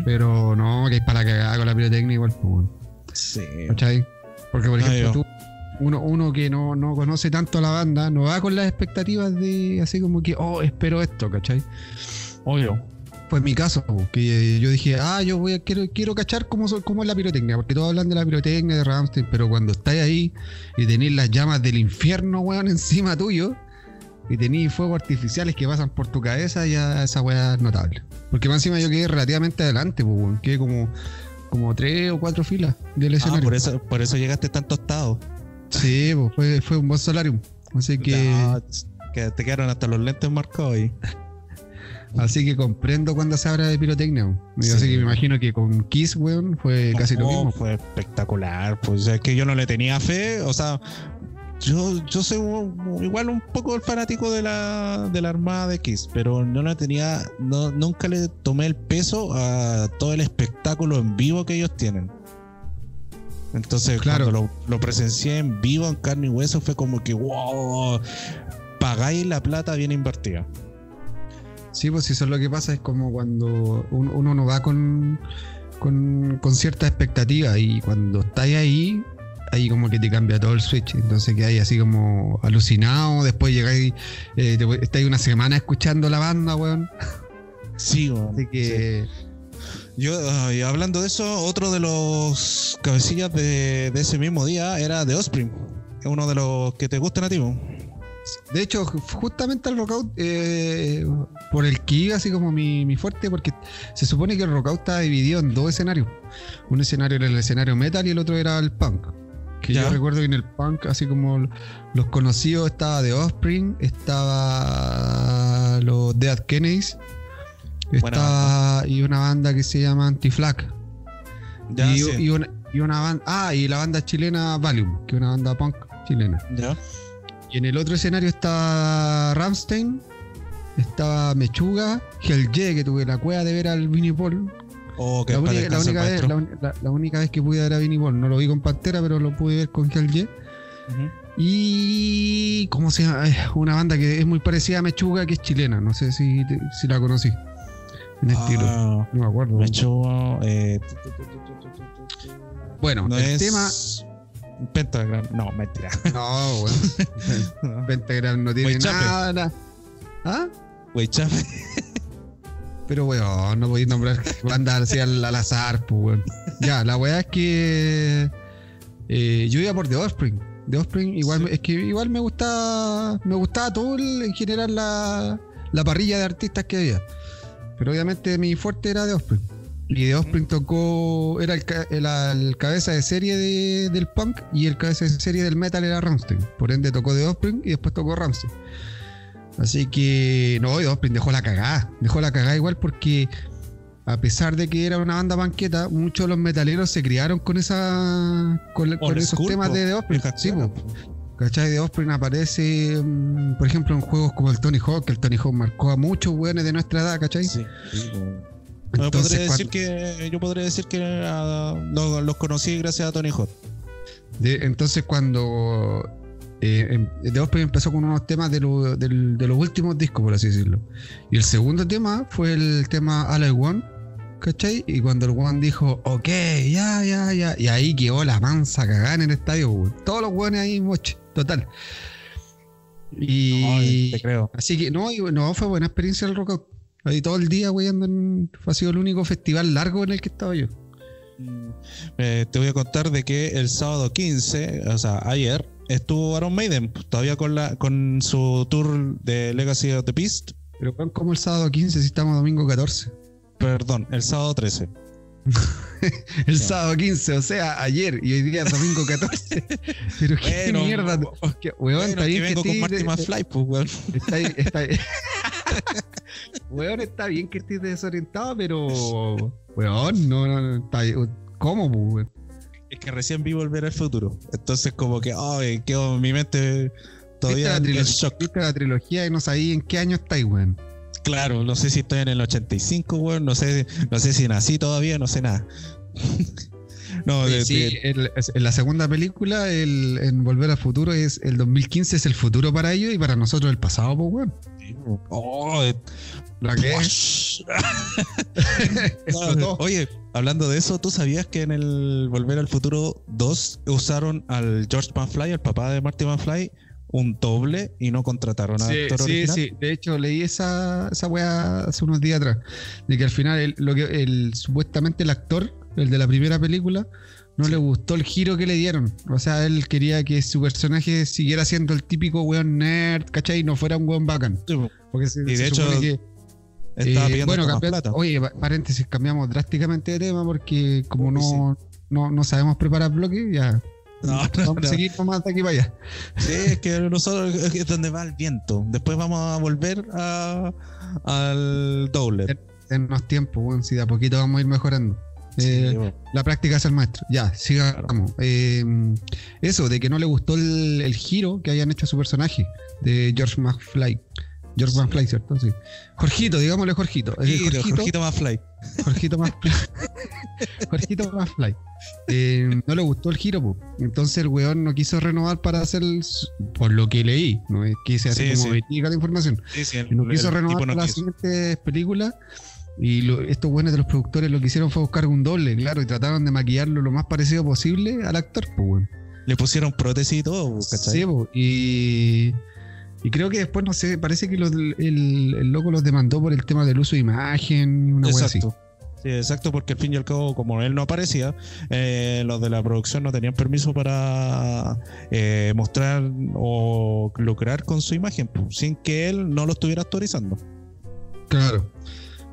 Pero no, que es para la cagada con la pirotecnia igual, pues. Sí. ¿Cachai? Porque, por ejemplo, yo. tú, uno, uno que no, no conoce tanto a la banda, no va con las expectativas de así como que, oh, espero esto, ¿cachai? Obvio. fue mi caso, que yo dije, ah, yo voy a, quiero, quiero cachar cómo, cómo es la pirotecnia, porque todos hablan de la pirotecnia de Ramstein, pero cuando estáis ahí y tenéis las llamas del infierno, weón, encima tuyo, y tenéis fuegos artificiales que pasan por tu cabeza, ya esa weá es notable. Porque más encima yo quedé relativamente adelante, pues, weón, quedé como, como tres o cuatro filas del Ah, escenario. por eso, por eso llegaste tan tostado. Sí, pues, fue, fue un buen solarium. Así que, No, que te quedaron hasta los lentes marcados ahí. así que comprendo cuando se habla de pirotecnia. Así Sí. que me imagino que con Kiss, weón, fue casi lo mismo. Fue espectacular. Pues es que yo no le tenía fe. O sea, yo, yo soy un- igual un poco el fanático de la, de la Armada de Kiss, pero no le tenía. No, nunca le tomé el peso a todo el espectáculo en vivo que ellos tienen. Entonces, Claro. cuando lo, lo presencié en vivo, en carne y hueso, fue como que, wow, pagáis la plata bien invertida. Sí, pues eso es lo que pasa, es como cuando un- uno no va con, con, con cierta expectativa y cuando estáis ahí, ahí como que te cambia todo el switch. Entonces que hay así como alucinado, después llegáis, eh, estáis una semana escuchando la banda, weón. Sí, weón. Así que... Yo, y hablando de eso, otro de los cabecillas de, de ese mismo día era The Offspring. Es uno de los que te gustan a ti. De hecho, ju- justamente el rockout, eh, por el que iba así como mi, mi fuerte, porque se supone que el rockout está dividido en dos escenarios. Un escenario era el escenario metal y el otro era el punk. Que Ya. yo recuerdo que en el punk, así como los conocidos, estaba The Offspring, estaba los Dead Kennedys, Estaba y una banda que se llama Anti-Flag. Ya, y, sí. y una, y una banda, ah, y la banda chilena Valium, que es una banda punk chilena. Ya. Y en el otro escenario estaba Ramstein, estaba Mechuga, Helge, que tuve la cueva de ver al Vinnie Paul. Oh, La, única, la única vez, la, única vez que pude ver a Vinnie Paul. No lo vi con Pantera, pero lo pude ver con Helge. Y. ¿Cómo se llama? Una banda que es muy parecida a Mechuga, que es chilena. No sé si, si la conocí en el no me acuerdo. Bueno, no el es... tema. Pentagram, no, mentira. No, bueno. Pentagram no tiene nada. ¿Ah? Weichape. Pero weón, no podéis nombrar banda así al, al, azar, pues weón. Ya, la weá es que eh, yo iba por The Offspring. The Offspring igual sí. es que igual me gustaba. Me gustaba todo el, en general la, la parrilla de artistas que había. Pero obviamente mi fuerte era The Offspring. Y The Offspring tocó, era el, el- el cabeza de serie de- del punk y el cabeza de serie del metal era Rammstein. Por ende tocó The Offspring y después tocó Rammstein. Así que, no, The Offspring dejó la cagada. Dejó la cagada igual porque, a pesar de que era una banda banqueta, muchos de los metaleros se criaron con esa con, esos temas de The Sí, po. ¿Cachai? The Offspring aparece, mm, por ejemplo, en juegos como el Tony Hawk, que el Tony Hawk marcó a muchos weones de nuestra edad, ¿cachai? Sí. Yo podría decir que yo podría decir que ah, lo- los conocí gracias a Tony Hawk. De- entonces cuando eh, em- The Offspring empezó con unos temas de, lo- de los últimos discos, por así decirlo. Y el segundo tema fue el tema All I Want, ¿cachai? Y cuando el One dijo, ok, ya, ya, ya, y ahí quedó la mansa cagada en el estadio, weón. Todos los weones ahí, moche, total. Y Ay, te creo. así que no, y, no, fue buena experiencia el Rockout. Ahí todo el día, weyando en, ha sido el único festival largo en el que estaba yo. Mm, eh, te voy a contar de que el sábado 15, o sea, ayer, estuvo Aaron Maiden todavía con la con su tour de Legacy of the Beast. Pero como el sábado 15 si estamos domingo 14. Perdón, el sábado 13. El sábado 15, o sea, ayer y hoy día domingo 14. Pero qué Bueno, mierda. que- weón, Bueno, está que bien que, vengo con estés- Marty McFly, pues, weón. está, está, weón, está bien que estés desorientado, pero weón, no, no, no, está. ¿Cómo, pues, weón? Es que recién vi volver al futuro. Entonces, como que, ay, quedó en mi mente ¿Viste todavía en shock. viste la trilogía y no sabía en qué año estáis, weón? Claro, no sé si estoy en el 85, weón. No sé, no sé si nací todavía, no sé nada. no, de- sí, el- en la segunda película, el, en Volver al Futuro, es el 2015 es el futuro para ellos y para nosotros el pasado, pues, weón. Oh, La que. Oye, hablando de eso, ¿tú sabías que en el Volver al Futuro 2 usaron al George McFly, el papá de Marty McFly, un doble y no contrataron a Sí, actor sí, original. sí. De hecho, leí esa, esa weá hace unos días atrás. De que al final, el, lo que, el, supuestamente el actor, el de la primera película, no le gustó el giro que le dieron. O sea, él quería que su personaje siguiera siendo el típico weón nerd, ¿cachai? Y no fuera un weón bacán. Sí, po. Porque se, Y de se hecho, que, Estaba eh, bueno, cambia- plata. oye, pa- paréntesis, cambiamos drásticamente de tema porque como no, no, no sabemos preparar bloques, ya No, no, vamos no. a seguir nomás de aquí para allá. Sí, es que nosotros es donde va el viento. Después vamos a volver a, al doble. Tennos tiempo, weón, si de a poquito vamos a ir mejorando. Eh, Sí. La práctica es el maestro. Ya, sigamos. Eh, eso, de que no le gustó el, el giro que hayan hecho a su personaje, de George McFly. George Sí. McFly, ¿cierto? Sí. Jorgito, digámosle Jorgito. Eh, Jorgito, Jorgito más fly. Jorgito McFly. Jorgito McFly. Eh, no le gustó el giro, po. entonces el weón no quiso renovar para hacer, el por lo que leí, no sea así Sí, como sí. la información. Sí, sí, el, no quiso renovar no para las siguientes películas. Y lo- estos buenos de los productores lo que hicieron fue buscar un doble, claro, y trataron de maquillarlo lo más parecido posible al actor, pues, weón. Le pusieron prótesis y todo, ¿cachai? Sí, po, y, y creo que después, no sé, parece que los- el, el loco los demandó por el tema del uso de imagen, una así. Exacto. Sí, exacto, porque al fin y al cabo, como él no aparecía, eh, los de la producción no tenían permiso para eh, mostrar o lucrar con su imagen, pues, sin que él no lo estuviera autorizando. Claro.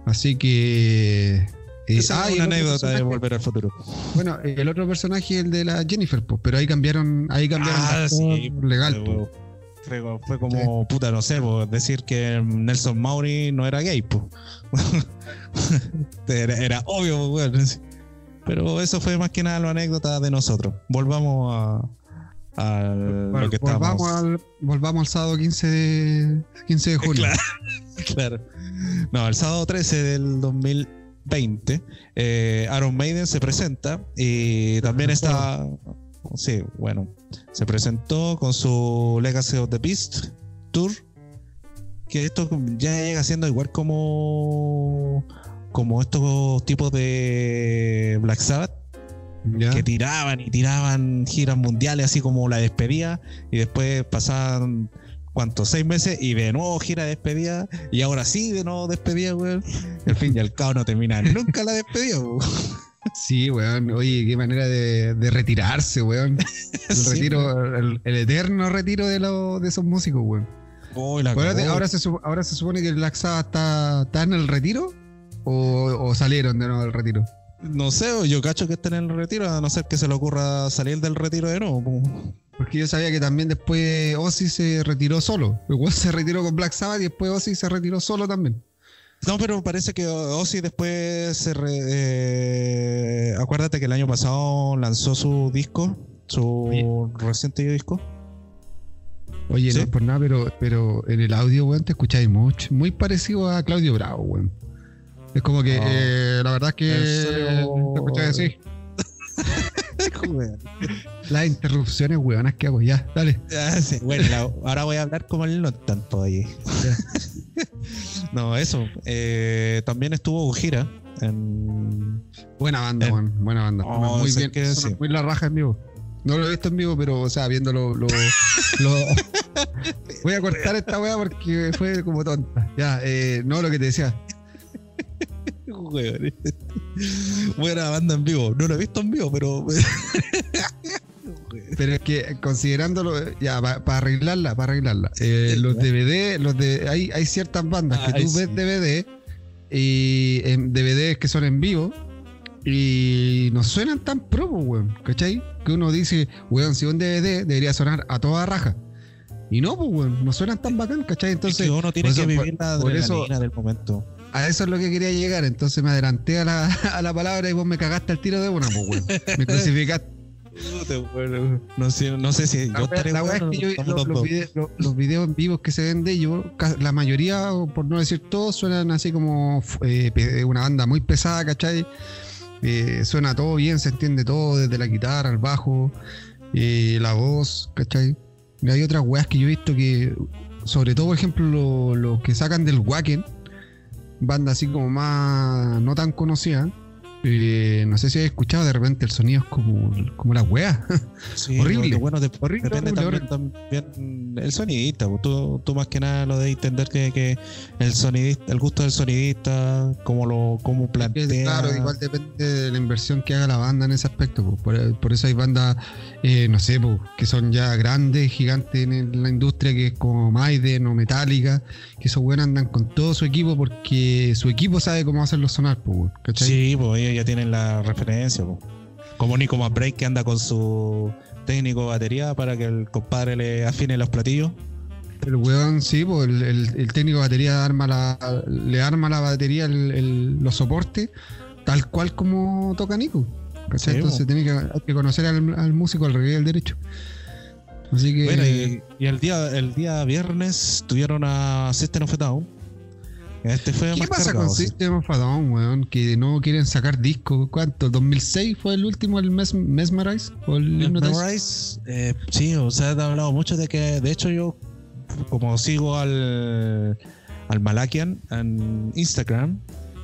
Así que. eh, Esa ah, es el una anécdota de volver al futuro. Bueno, el otro personaje, el de la Jennifer, pues, pero ahí cambiaron, ahí cambiaron Ah, sí, legal. Pues. Fue- fue como, puta, no sé, pues, decir que Nelson Mauri no era gay, pues. era, era obvio, weón. Pero eso fue más que nada la anécdota de nosotros. Volvamos a, a Bueno, lo que volvamos, al, volvamos al sábado 15 de, 15 de junio. Claro, claro. No, el sábado 13 del 2020, eh, Aaron Maiden se presenta y también está. Sí, bueno, se presentó con su Legacy of the Beast Tour. Que esto ya llega siendo igual como. Como estos tipos de Black Sabbath Ya. que tiraban y tiraban giras mundiales así como la despedida y después pasaban ¿cuántos? seis meses y de nuevo gira de despedida y ahora sí de nuevo despedida weón al fin y al cabo no termina nunca la despedida weón. Sí, weón. Oye, qué manera de, de retirarse, weón. El Sí, retiro, el, el eterno retiro de, los de esos músicos, weón. La Ahora, ahora, se, sup- ahora se supone que el Black Sabbath está, está en el retiro o, o salieron de nuevo del retiro. no sé yo cacho que estén en el retiro a no ser que se le ocurra salir del retiro de nuevo po. Porque yo sabía que también después Ozzy se retiró solo. Igual se retiró con Black Sabbath y después Ozzy se retiró solo también. No, pero parece que Ozzy después se re- eh, acuérdate que el año pasado lanzó su disco, su Oye. reciente disco. Oye, Sí. no es por nada, pero, pero en el audio, weón, te escucháis mucho. Muy parecido a Claudio Bravo, weón. Es como que, Ah. eh, la verdad es que te escucháis así. Las interrupciones, weonas que hago, ya, dale. Ah, sí, Bueno, la- ahora voy a hablar como el no tanto ahí. no, eso. eh, también estuvo Ujira en. Buena banda, weón, buena banda. Oh, muy bien, que sí. muy la raja en vivo. No lo he visto en vivo, pero, o sea, viéndolo. Lo, lo- Voy a cortar esta weá porque fue como tonta. Ya, eh, no, lo que te decía. Buena banda en vivo. No lo he visto en vivo, pero. Pero es que considerándolo, ya, para arreglarla, para arreglarla. eh, los DVD, los de, hay, hay ciertas bandas que Ay, tú ves. DVD y en DVDs que son en vivo y no suenan tan pro, po, weón, ¿cachai? Que uno dice, weón, si un DVD debería sonar a toda raja. Y no, pues, weón, no suenan tan bacán, ¿cachai? Es Entonces, que uno tiene por que eso- vivir la por eso- adrenalina del momento. A eso es lo que quería llegar. Entonces me adelanté a la, a la palabra y vos me cagaste al tiro de una, pues, weón. Me crucificaste. No sé, no sé si La yo estaré la es bueno, que yo- estamos lo- los videos en vivos que se ven de ellos, la mayoría, por no decir todos, suenan así como eh, una banda muy pesada, ¿cachai? Eh, suena todo bien, se entiende todo, desde la guitarra, el bajo, eh, la voz, ¿cachai? Y hay otras weas que yo he visto que, sobre todo, por ejemplo, lo- los que sacan del Wacken, banda así como más no tan conocida, Eh, no sé si has escuchado, de repente el sonido es como, como la wea. Sí, Horrible. bueno, de- Horrible, depende horrible, también, también el sonidista. pues, Tú, tú más que nada lo de entender que, que el sonidista, el gusto del sonidista, cómo lo Que, plantea. Claro, igual depende de la inversión que haga la banda en ese aspecto. po. Por, por eso hay bandas, eh, no sé, po, que son ya grandes, gigantes en la industria, que es como Maiden o Metallica, que esos buenos andan con todo su equipo porque su equipo sabe cómo hacerlo sonar, po. Sí, pues ellos ya tienen la referencia. Como Nico McBride que anda con su técnico de batería para que el compadre le afine los platillos. El weón, sí, po, el, el- el técnico de batería arma la, le arma la batería el- los soportes, tal cual como toca Nico. Entonces tiene que, hay que conocer al, al músico al revés al derecho. Así que. Bueno, y, y el día el día viernes tuvieron a System of a Down. Este fue ¿Qué pasa cargado, con sí. System of a Down, weón? Que no quieren sacar disco. ¿Cuánto? ¿2006 fue el último, el Mes Mesmerize? ¿O el eh, sí, o sea, te he hablado mucho de que, de hecho, yo, como sigo al, al Malakian en Instagram,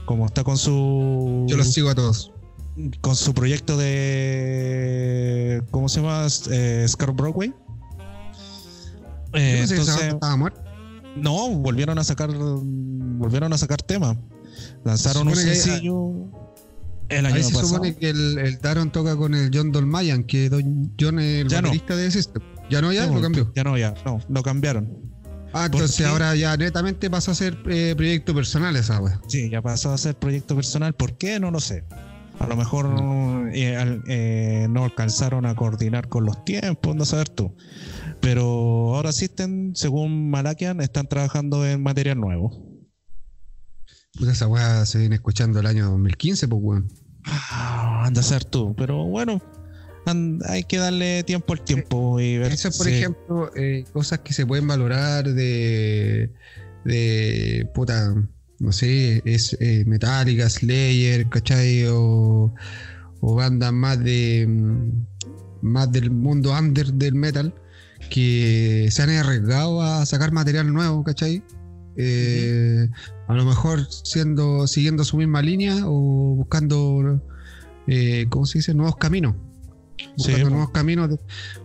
como está con su Yo los sigo a todos. con su proyecto de ¿cómo se llama? Eh, Scar Broadway. Eh, entonces, estaba muerta. no, volvieron a sacar volvieron a sacar temas. Lanzaron un sencillo el año Ahí se pasado. supone que el, el Daron toca con el John Dolmayan, que Don John es el Ya no. de System. Ya no, ya No, lo cambió. Ya no, ya, no, lo cambiaron. Ah, ¿Por entonces ahora ya netamente pasa a ser eh, proyecto personal esa wea. Sí, ya pasó a ser proyecto personal. ¿Por qué? No lo sé. A lo mejor eh, eh, no alcanzaron a coordinar con los tiempos, no saber tú. Pero ahora existen, según Malakian, están trabajando en material nuevo. Puta, esa wea se viene escuchando el año 2015, pues weón. Ah, anda a ser tú. Pero bueno, hay que darle tiempo al tiempo y ver. Eso, por ejemplo, eh, cosas que se pueden valorar de, de puta, no sé, es eh, Metallica, Slayer, ¿cachai? O, o bandas más de mm, más del mundo under del metal que se han arriesgado a sacar material nuevo, ¿cachai? Eh, A lo mejor siendo siguiendo su misma línea o buscando, eh, ¿cómo se dice? Nuevos caminos buscando nuevos caminos.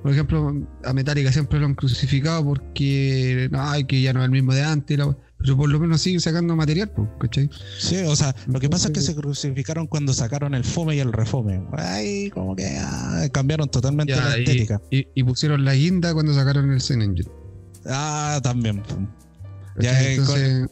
Por ejemplo, a Metallica siempre lo han crucificado porque ay, que ya no es el mismo de antes, la- pero por lo menos sigue sacando material, ¿cachai? Sí, o sea, lo que pasa es que se crucificaron cuando sacaron el fome y el refome. Ahí como que ah, cambiaron totalmente Ya, la y, estética. y- y pusieron la guinda cuando sacaron el Zen Engine. Ah, también. Eh, Entonces,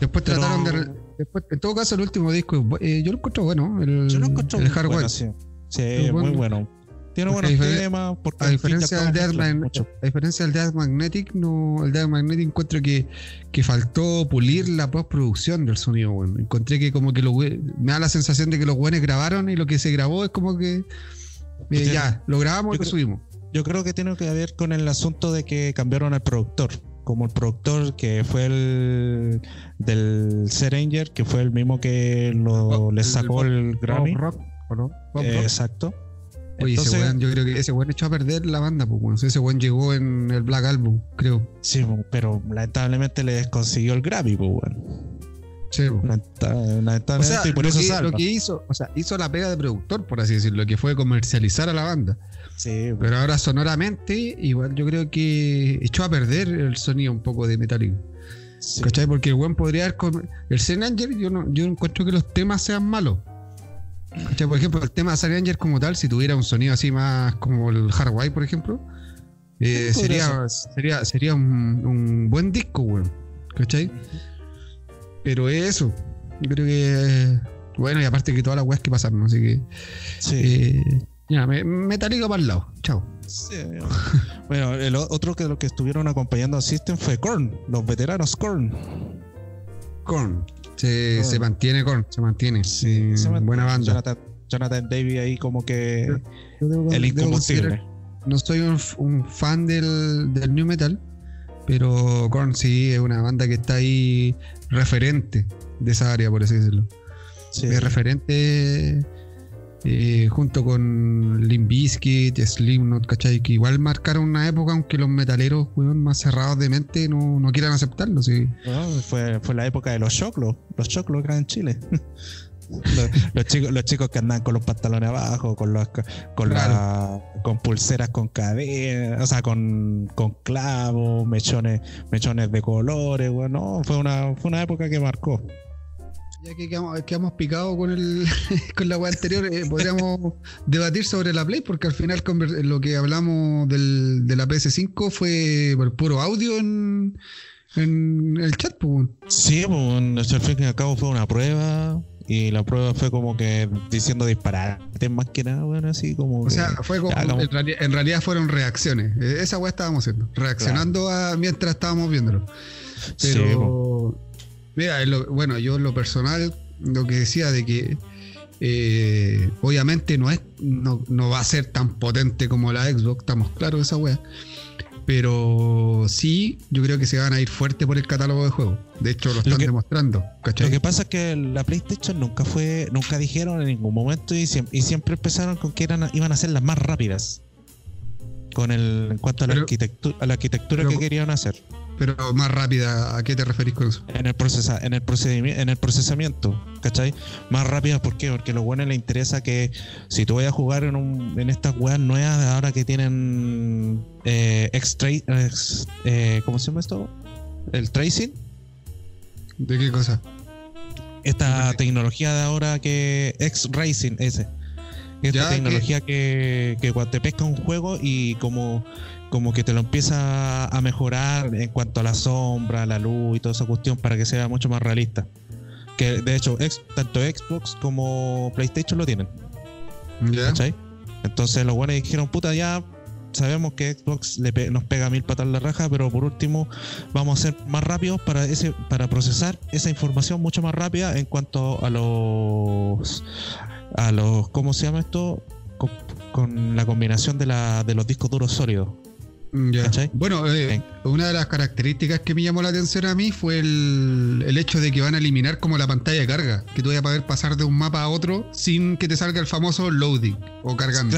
después pero- trataron de. Después, en todo caso, el último disco, eh, yo lo encuentro bueno. El, Yo lo encuentro el Hardware. bueno, sí. Sí, Es muy bueno. bueno. Tiene Porque buenos temas. Porque A diferencia, del Death mezclan Mag- mucho. a diferencia del Death Magnetic, no, el Death Magnetic encuentro que, que faltó pulir la postproducción del sonido, bueno. Encontré que como que we- me da la sensación de que los buenos grabaron y lo que se grabó es como que eh, ya, lo grabamos y lo subimos. Yo creo que tiene que ver con el asunto de que cambiaron al productor. Como el productor que fue el del Serenger, que fue el mismo que lo, Oh, le sacó el Grammy. Bob Rock, ¿o no? Bob Eh, Rock. exacto. Oye, Entonces, ese weón, yo creo que ese weón echó a perder la banda, pues bueno. Ese weón llegó en el Black Album, creo. sí, pero lamentablemente le consiguió el Grammy, pues, bueno. Sí. Lamenta- O Lamentablemente, sea, y por lo, eso que, salva. lo que hizo, o sea, hizo la pega de productor, por así decirlo, que fue comercializar a la banda. Sí, Pero ahora sonoramente, igual yo creo que echó a perder el sonido un poco de Metallica. sí. ¿Cachai? Porque el buen podría haber. com- El Zen Angel, yo no, yo no encuentro que los temas sean malos. ¿Cachai? Por ejemplo, el tema de Zen Angel como tal, si tuviera un sonido así más como el Hardwire, por ejemplo, eh, sería, sería, sería un, un buen disco, weón. ¿Cachai? Pero eso, yo creo que. Bueno, y aparte que todas las weas que pasaron, así que. Sí. Eh, ya, me, Metallica para el lado. Chao. Sí. bueno, el otro que lo que estuvieron acompañando a System fue Korn, los veteranos Korn. Korn. Se, Korn. se mantiene Korn, se mantiene. Sí, Se llama buena banda. Jonathan, Jonathan Davy ahí como que Yo debo- el incombustible. no soy un, fan del, del new metal, pero Korn sí es una banda que está ahí referente de esa área, por así decirlo. Sí. Es referente eh, junto con Limp Bizkit, Slipknot, ¿cachai? Que igual marcaron una época, aunque los metaleros weón, más cerrados de mente no, no quieran aceptarlo. Sí. Bueno, fue, fue la época de los choclos, los choclos acá en Chile. los, los chicos, los chicos que andan con los pantalones abajo, con los con la, con pulseras con cadena, o sea, con, con clavos, mechones, mechones de colores, bueno, fue una, fue una época que marcó. Ya que quedamos, picados con el con la web anterior, eh, podríamos debatir sobre la Play, porque al final lo que hablamos del, de la PS5 fue por puro audio en, en el chat, pues. Sí, pues al fin y al cabo fue una prueba. Y la prueba fue como que diciendo disparates más que nada, bueno, así como. O sea, fue como, en, realidad, fueron reacciones. E, esa weá estábamos haciendo. Reaccionando a mientras estábamos viéndolo. Pero. Mira, bueno, yo en lo personal, lo que decía de que. Eh, obviamente no es no, no, va a ser tan potente como la Xbox, estamos claros de esa weá. Pero sí, yo creo que se van a ir fuerte por el catálogo de juegos. De hecho, lo están demostrando. Lo que pasa es que la PlayStation nunca fue, nunca dijeron en ningún momento y, siempre, empezaron con que eran, iban a ser las más rápidas. Con el, en cuanto a la arquitectura, a la arquitectura que querían hacer. Pero más rápida, ¿a qué te referís con eso? En el procesa, en el procedimiento, en el procesamiento, ¿cachai? Más rápida, ¿por qué? Porque a los buenos les interesa que si tú vayas a jugar en, un, en estas weas nuevas ahora que tienen eh, eh, ¿cómo se llama esto? El tracing. ¿De qué cosa? Esta tecnología de ahora que X-Racing, ese. Esta tecnología que, que cuando te pesca un juego y como como que te lo empieza a mejorar en cuanto a la sombra, la luz y toda esa cuestión para que sea mucho más realista. Que de hecho, tanto Xbox como PlayStation lo tienen. Entonces los buenos dijeron, puta, ya sabemos que Xbox nos pega mil patas la raja, pero por último vamos a ser más rápidos para ese para procesar esa información mucho más rápida en cuanto a los a los ¿cómo se llama esto? Con, con la combinación de, la, de los discos duros sólidos. Bueno, eh, una de las características que me llamó la atención a mí fue el, hecho de que van a eliminar como la pantalla de carga, que tú vas a poder pasar de un mapa a otro sin que te salga el famoso loading o cargando.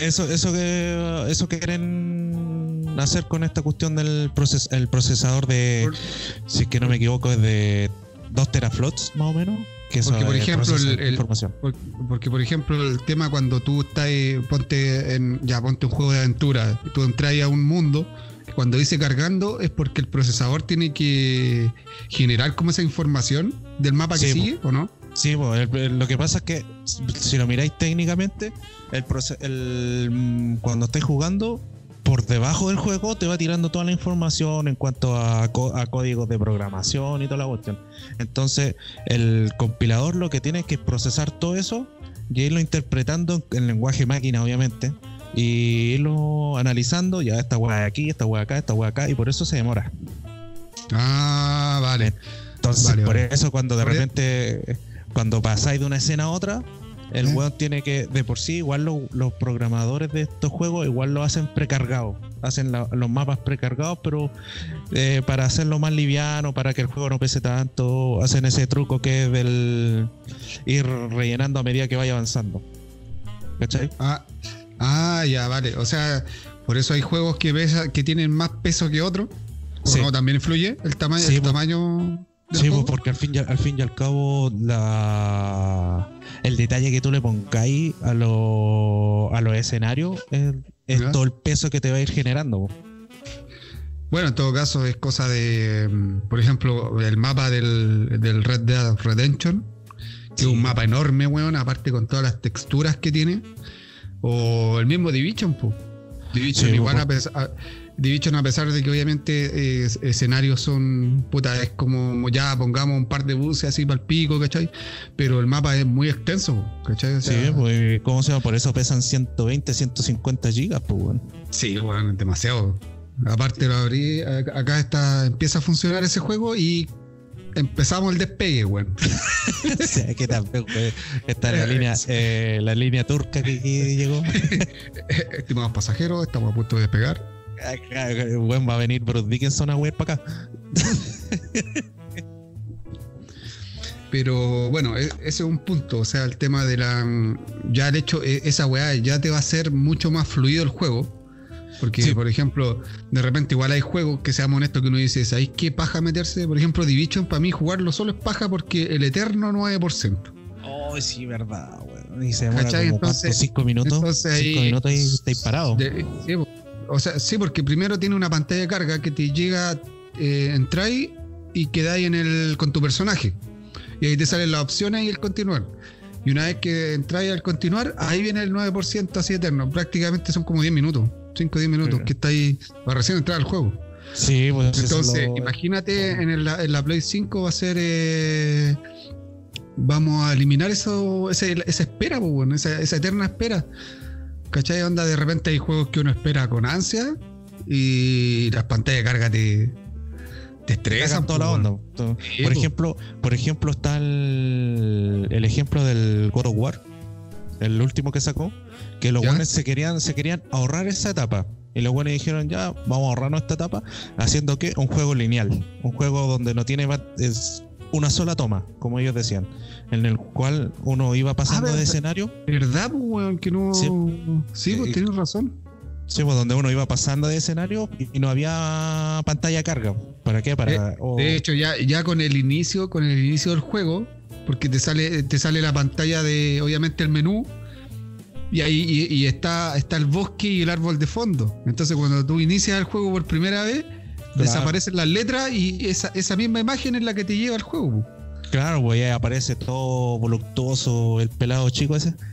eso, eso que eso que quieren hacer con esta cuestión del proces, el procesador de, si es que no me equivoco, es de 2 teraflops más o menos porque por ejemplo el, porque por ejemplo el tema cuando tú estás ponte en ya ponte un juego de aventura tú entras a un mundo cuando dice cargando es porque el procesador tiene que generar como esa información del mapa que sigue o no sí lo que pasa es que si lo miráis técnicamente el, el cuando estés jugando por debajo del juego te va tirando toda la información en cuanto a, códigos de programación y toda la cuestión. Entonces, el compilador lo que tiene es que procesar todo eso y irlo interpretando en lenguaje máquina, obviamente, y irlo analizando, ya esta hueá de aquí, esta hueá acá, esta hueá acá, y por eso se demora. Ah, vale. Entonces, por eso cuando de repente, cuando pasáis de una escena a otra, el weón tiene que, de por sí, igual los programadores de estos juegos igual lo hacen precargado. Hacen los mapas precargados, pero eh, para hacerlo más liviano, para que el juego no pese tanto, hacen ese truco que es del ir rellenando a medida que vaya avanzando. ¿Cachai? Ah, ah ya, vale. O sea, por eso hay juegos que, pesa, que tienen más peso que otros. Sí. también influye el tamaño, el tamaño Sí, pues porque al fin, y, al fin y al cabo la, el detalle que tú le pongáis a, lo, a los escenarios es, todo el peso que te va a ir generando. Bueno, en todo caso es cosa de, por ejemplo, el mapa del, Red Dead Redemption, que es un mapa enorme, weón, aparte con todas las texturas que tiene. O el mismo Division, pues. Division igual a pesar, Division, a pesar de que obviamente eh, escenarios son, puta, es como ya pongamos un par de buses así para el pico, ¿cachai? Pero el mapa es muy extenso, ¿cachai? sí, pues, ¿cómo se llama? Por eso pesan 120, 150 gigas, pues, bueno. Sí, bueno, demasiado. Aparte lo abrí, acá está, empieza a funcionar ese juego y empezamos el despegue, weón. o que también, Está la línea, eh, la línea turca que, que llegó. Estimados pasajeros, estamos a punto de despegar. Bueno, va a venir Bruce Dickinson a web para acá. Pero bueno, e, ese es un punto. O sea, el tema de la. Ya el hecho, e, esa weá ya te va a hacer mucho más fluido el juego. Porque, por ejemplo, de repente igual hay juegos que seamos honestos que uno dice, ¿sabéis qué paja meterse? Por ejemplo, Division, para mí jugarlo solo es paja porque el Eterno 9%. Oh, sí, verdad, weón. Y se demora como Entonces- ¿cuánto? cinco minutos. entonces ahí- cinco minutos y estáis parados. Sí. O sea, sí, porque primero tiene una pantalla de carga que te llega, eh, entráis y quedáis en el, con tu personaje. Y ahí te salen las opciones y el continuar. Y una vez que entráis al continuar, ahí viene el 9% así eterno. Prácticamente son como 10 minutos, 5 o 10 minutos que estáis para recién entrar al juego. Sí, pues Entonces, lo- imagínate en, el- en la Play 5 va a ser. eh, vamos a eliminar eso, ese- esa espera, pues, bueno, esa, esa eterna espera. ¿Cachai? Onda, de repente hay juegos que uno espera con ansia y las pantallas de carga te, te estresan. toda la onda. bueno. Todo- Sí, por po. ejemplo, por ejemplo está el, el ejemplo del God of War, el último que sacó, que los buenos se querían, se querían ahorrar esa etapa. Y los buenos dijeron, ya, vamos a ahorrarnos esta etapa, haciendo que un juego lineal, un juego donde no tiene es una sola toma, como ellos decían, en el cual uno iba pasando Ah, de escenario, ¿Verdad, weón? Que no. Sí. Sí, pues Eh, tienes razón. sí, pues, donde uno iba pasando de escenario y, no había pantalla carga. ¿Para qué? Para, o- De hecho, ya, ya con el inicio, con el inicio del juego, porque te sale, te sale la pantalla de, obviamente, el menú, y ahí y, y está, está el bosque y el árbol de fondo. Entonces, cuando tú inicias el juego por primera vez, desaparecen las letras y esa, esa misma imagen es la que te lleva al juego. Claro, pues ya aparece todo voluptuoso el pelado chico ese.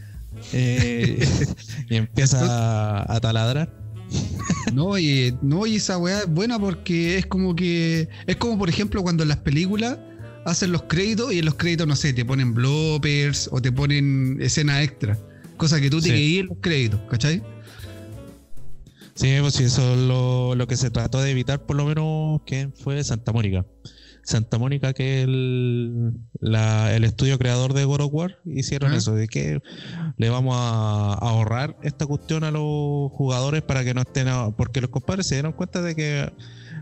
Eh, y empieza a, a taladrar. No, y, no, y esa weá es buena porque es como que. Es como, por ejemplo, cuando en las películas hacen los créditos y en los créditos, no sé, te ponen bloopers o te ponen escenas extra. Cosa que tú Sí. quedas en los créditos, ¿cachai? Sí, pues eso es lo, lo que se trató de evitar, por lo menos, que fue Santa Mónica. Santa Mónica, que el, la- el estudio creador de God of War, hicieron Ah. eso, de que le vamos a, a ahorrar esta cuestión a los jugadores para que no estén. a- porque los compadres se dieron cuenta de que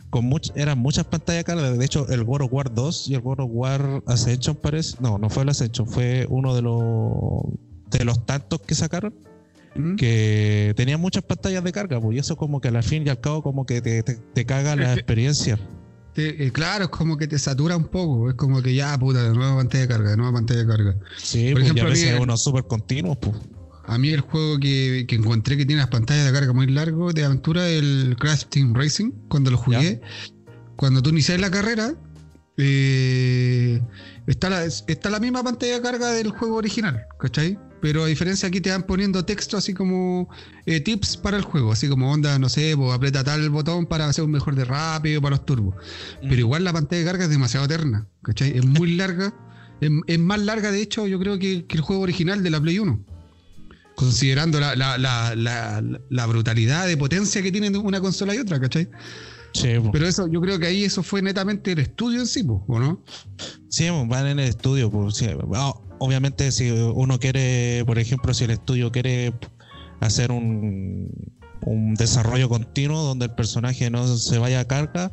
con much- eran muchas pantallas cargadas. De hecho, el God of War 2 y el God of War Ascension parece. No, no fue el Ascension, fue uno de los de los tantos que sacaron ¿Mm? que tenían muchas pantallas de carga, pues y eso como que al fin y al cabo como que te, te, te caga la experiencia. Te- eh, claro, es como que te satura un poco. Es como que ya, puta, de nueva pantalla de carga, de nueva pantalla de carga. Sí, Por pues, ejemplo, y a a mí- veces unos súper continuos, pues. A mí el juego que, que encontré que tiene las pantallas de carga muy largo de aventura, el Crash Team Racing, cuando lo jugué, cuando tú inicias la carrera, eh, está, la, está la misma pantalla de carga del juego original, ¿cachai? Pero a diferencia aquí te van poniendo texto así como eh, tips para el juego, así como onda, no sé, pues aprieta tal botón para hacer un mejor de rápido para los turbos. Pero igual la pantalla de carga es demasiado eterna, ¿cachai? Es muy larga. Es, es más larga, de hecho, yo creo que, que el juego original de la Play 1. Considerando la, la, la, la, la brutalidad de potencia que tienen una consola y otra, ¿cachai? Sí. Pero eso, yo creo que ahí eso fue netamente el estudio en sí, ¿o no? Sí, van en el estudio, pues. sí. Ah, obviamente si uno quiere, por ejemplo, si el estudio quiere hacer un, un desarrollo continuo donde el personaje no se vaya a carga,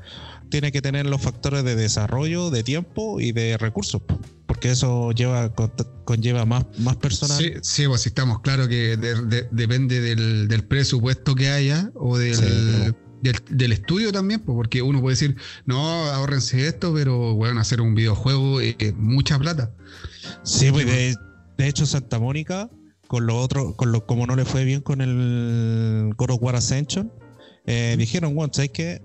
tiene que tener los factores de desarrollo, de tiempo y de recursos, porque eso lleva con- conlleva más, más personal. Sí, sí, pues estamos claros que de- de- depende del, del presupuesto que haya o del, Sí, del, estudio también, pues, porque uno puede decir, no, ahórrense esto, pero bueno, hacer un videojuego es mucha plata. Sí, pues de, de hecho Santa Mónica, con lo otro, con lo como no le fue bien con el God of War Ascension, eh, dijeron, bueno, ¿sabes qué?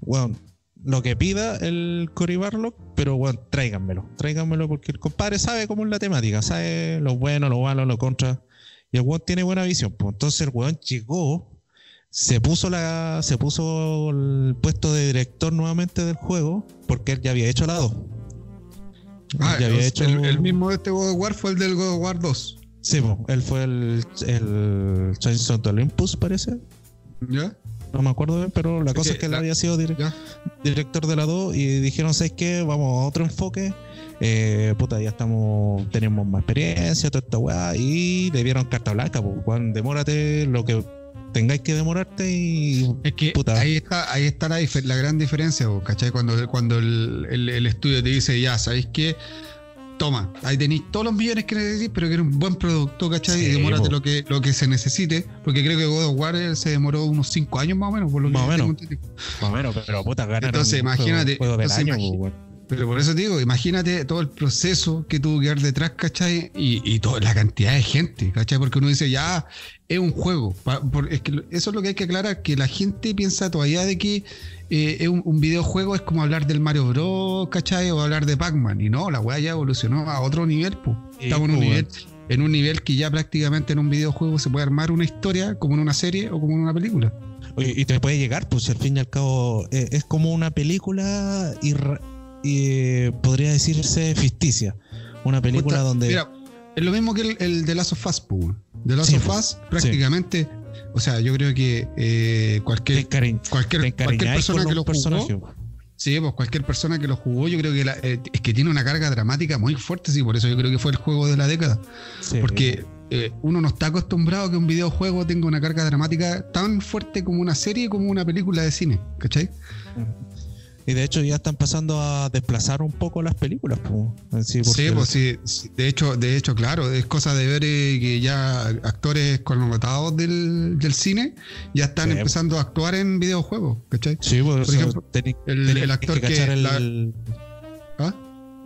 Bueno, lo que pida el Cory Barlock, pero bueno, tráiganmelo, tráiganmelo porque el compadre sabe cómo es la temática, sabe lo bueno, lo malo, lo contra. Y el weón tiene buena visión. Pues entonces el weón llegó, se puso la, se puso el puesto de director nuevamente del juego, porque él ya había hecho la 2. Ah, ya había el, hecho el- el mismo de este God of War fue el del God of War 2. Sí, po, él fue el, el Chains of the Olympus, parece. ¿Ya? No me acuerdo bien, pero la Es cosa que es que él la- había sido director de la 2 y dijeron, ¿sabes qué? Vamos a otro enfoque. Eh, puta, ya estamos, tenemos más experiencia, toda esta weá. Y le dieron carta blanca, pues, Juan, demórate lo que tengáis que demorarte y. Es que Puta. ahí está, ahí está la, gran diferencia, po, ¿cachai? Cuando, cuando el, el- el estudio te dice, ya, ¿sabéis qué? Toma, ahí tenéis todos los millones que necesitéis, pero que era un buen producto, ¿cachai? Sí, y demórate lo que, lo que se necesite, porque creo que God of War eh, se demoró unos 5 años más o menos, por lo Más que o menos. Más o menos, pero puta, ganaron Entonces, juego- imagínate, juego del entonces año, imagi- pues, weón. Pero por eso te digo, imagínate todo el proceso que tuvo que haber detrás, ¿cachai? Y, y toda la cantidad de gente, ¿cachai? Porque uno dice, ya, es un juego. es que eso es lo que hay que aclarar, que la gente piensa todavía de que eh, es un, videojuego es como hablar del Mario Bros, ¿cachai? O hablar de Pac-Man. Y no, la weá ya evolucionó a otro nivel, pues. Estamos en un nivel en un nivel que ya prácticamente en un videojuego se puede armar una historia como en una serie o como en una película. y te puede llegar, pues al fin y al cabo eh, es como una película y, eh, podría decirse ficticia. Una película donde... Mira, es lo mismo que el, de Last of Us. De Last of Us prácticamente... O sea, yo creo que eh, cualquier, cualquier, cualquier persona que lo jugó, Sí, pues cualquier persona que lo jugó, yo creo que eh, es que tiene una carga dramática muy fuerte, sí, por eso yo creo que fue el juego de la década. Porque eh, uno no está acostumbrado a que un videojuego tenga una carga dramática tan fuerte como una serie, como una película de cine, ¿cachai? Y de hecho ya están pasando a desplazar un poco las películas. sí, pues sí, de hecho, de hecho, claro, es cosa de ver eh, que ya actores connotados del, del cine ya están empezando a actuar en videojuegos, ¿cachai? Sí, pues, por ejemplo, el, actor que... el, ¿Ah?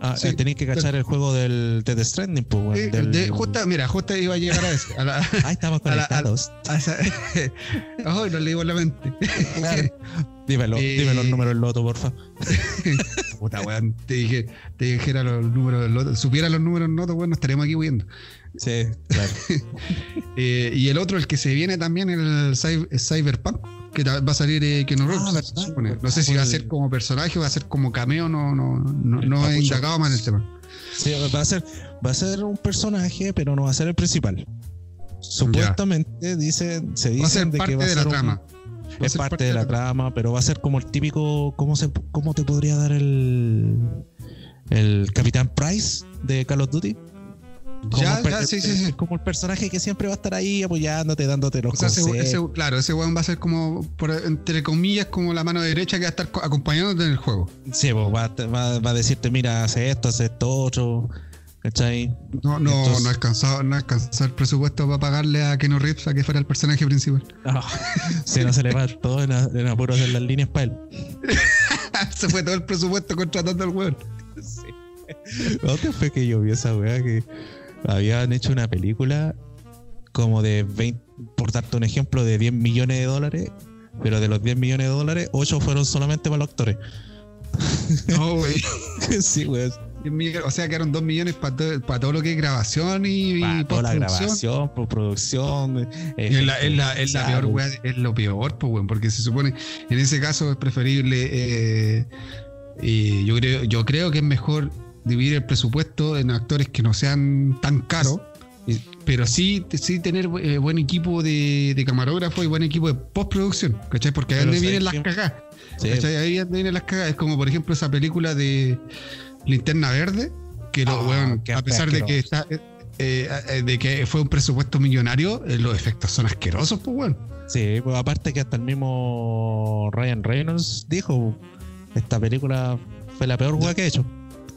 Ah, sí. tenéis que cachar el juego del The Stranding, pues, de, justa, mira, justo iba a llegar a ese. Ahí estamos conectados. Ay, no le digo la mente. Dímelo, eh, dime los números del loto, porfa. Puta, weón, te dije, te dijera los números del loto. Supiera los números del loto, weón, nos estaríamos aquí huyendo. Sí, claro. eh, y el otro, el que se viene también, el Cyberpunk que va a salir eh, que no ah, No sé si va a ser como personaje o va a ser como cameo, no, no, no, no he indagado más en el tema. Sí, va a ser, va a ser un personaje, pero no va a ser el principal. Supuestamente dice, se dice va a ser parte de la trama. Es parte, de la, trama, pero va a ser como el típico, ¿cómo, se, cómo te podría dar el, el Capitán Price de Call of Duty? ya, ya, sí, sí, sí. Como el personaje que siempre va a estar ahí apoyándote, dándote los o claro, ese weón va a ser como, entre comillas, como la mano derecha que va a estar acompañándote en el juego. Sí, pues, va, va, a decirte, mira, hace esto, hace esto, otro. ¿Cachai? No, no, no alcanzó, no alcanzó el presupuesto para pagarle a Keno Reeves a que fuera el personaje principal. No, si no se le va todo en, apuros en las líneas para él. se fue todo el presupuesto contratando al weón. Sí. ¿Dónde fue que yo vi esa weá que habían hecho una película como de 20, por darte un ejemplo, de 10 millones de dólares, pero de los 10 millones de dólares, 8 fueron solamente para los actores. No, güey. sí, güey. O sea, quedaron 2 millones para todo, todo, lo que es grabación y, para toda la grabación, postproducción. Es, la, es, la, es la peor, güey. Es lo peor, pues, güey, porque se supone, en ese caso es preferible. Eh, y yo creo, yo creo que es mejor dividir el presupuesto en actores que no sean tan caros, pero sí, sí tener eh, buen equipo de, camarógrafo y buen equipo de postproducción, ¿cachai? Porque ahí donde vienen las cagadas. Ahí donde vienen las cagadas. Es como, por ejemplo, esa película de Linterna Verde, que, lo, ah, a pesar de que está. Eh, eh, de que fue un presupuesto millonario, los efectos son asquerosos, pues, bueno. Sí, pues aparte que hasta el mismo Ryan Reynolds dijo, esta película fue la peor hueá que he hecho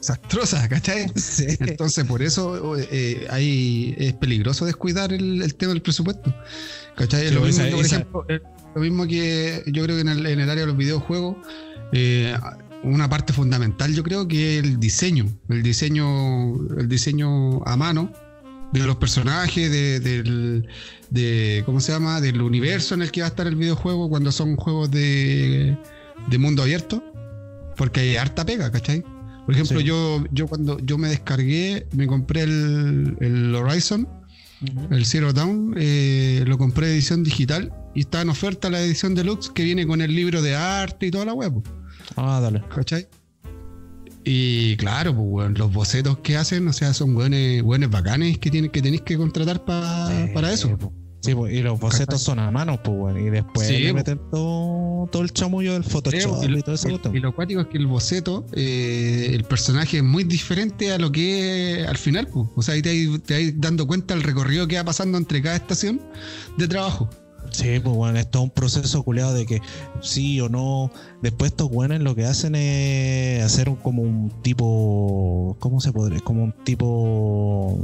desastrosa, ¿cachai? Entonces, por eso eh, es peligroso descuidar el, tema del presupuesto. ¿cachai? lo, mismo, por ejemplo, eh, lo mismo que yo creo que en el, área de los videojuegos, eh, una parte fundamental yo creo que es el diseño, el diseño, el diseño a mano de los personajes, de, del, de, ¿cómo se llama? Del universo en el que va a estar el videojuego cuando son juegos de, de mundo abierto, porque hay harta pega, ¿cachai? Por ejemplo, yo, yo cuando yo me descargué, me compré el, Horizon, el Zero Down, eh, lo compré edición digital y está en oferta la edición deluxe que viene con el libro de arte y toda la web. Ah, dale. ¿Cachai? Y claro, pues, los bocetos que hacen, o sea, son buenos, buenos bacanes que, tienen, que tenéis que contratar para eso. Sí, pues, y los bocetos son a mano, pues, bueno, y después le meten todo, el chamullo del Photoshop y, todo eso. Y, lo cuático es que el boceto, eh, el personaje es muy diferente a lo que es al final, pues. O sea, ahí te vas dando cuenta el recorrido que va pasando entre cada estación de trabajo. Sí, pues bueno, es todo un proceso culeado de que sí o no. Después estos buenos lo que hacen es hacer como un tipo. ¿Cómo se podría? Como un tipo.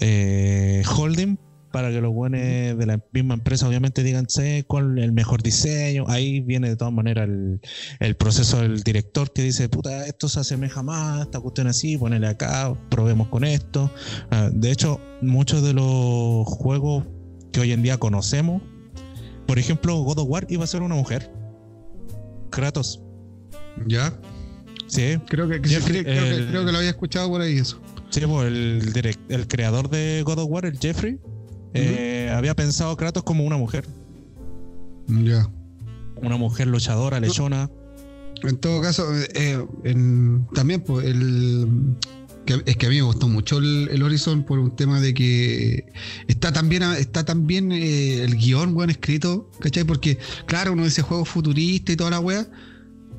Eh, holding para que los buenos de la misma empresa obviamente digan sé cuál es el mejor diseño. Ahí viene de todas maneras el, proceso del director que dice, puta, esto se asemeja más, esta cuestión así, ponele acá, probemos con esto. Ah, de hecho, muchos de los juegos que hoy en día conocemos, por ejemplo, God of War iba a ser una mujer. Kratos. ¿Ya? Sí. Creo que, creo, que, lo había escuchado por ahí eso. Sí, pues el, el creador de God of War, el Jeffrey, eh, había pensado Kratos como una mujer. Ya. Una mujer luchadora, lechona. En todo caso, eh, también pues, el, es que a mí me gustó mucho el, Horizon por un tema de que está también está también eh, el guion escrito, ¿cachai? Porque, claro, uno dice juego futurista y toda la wea,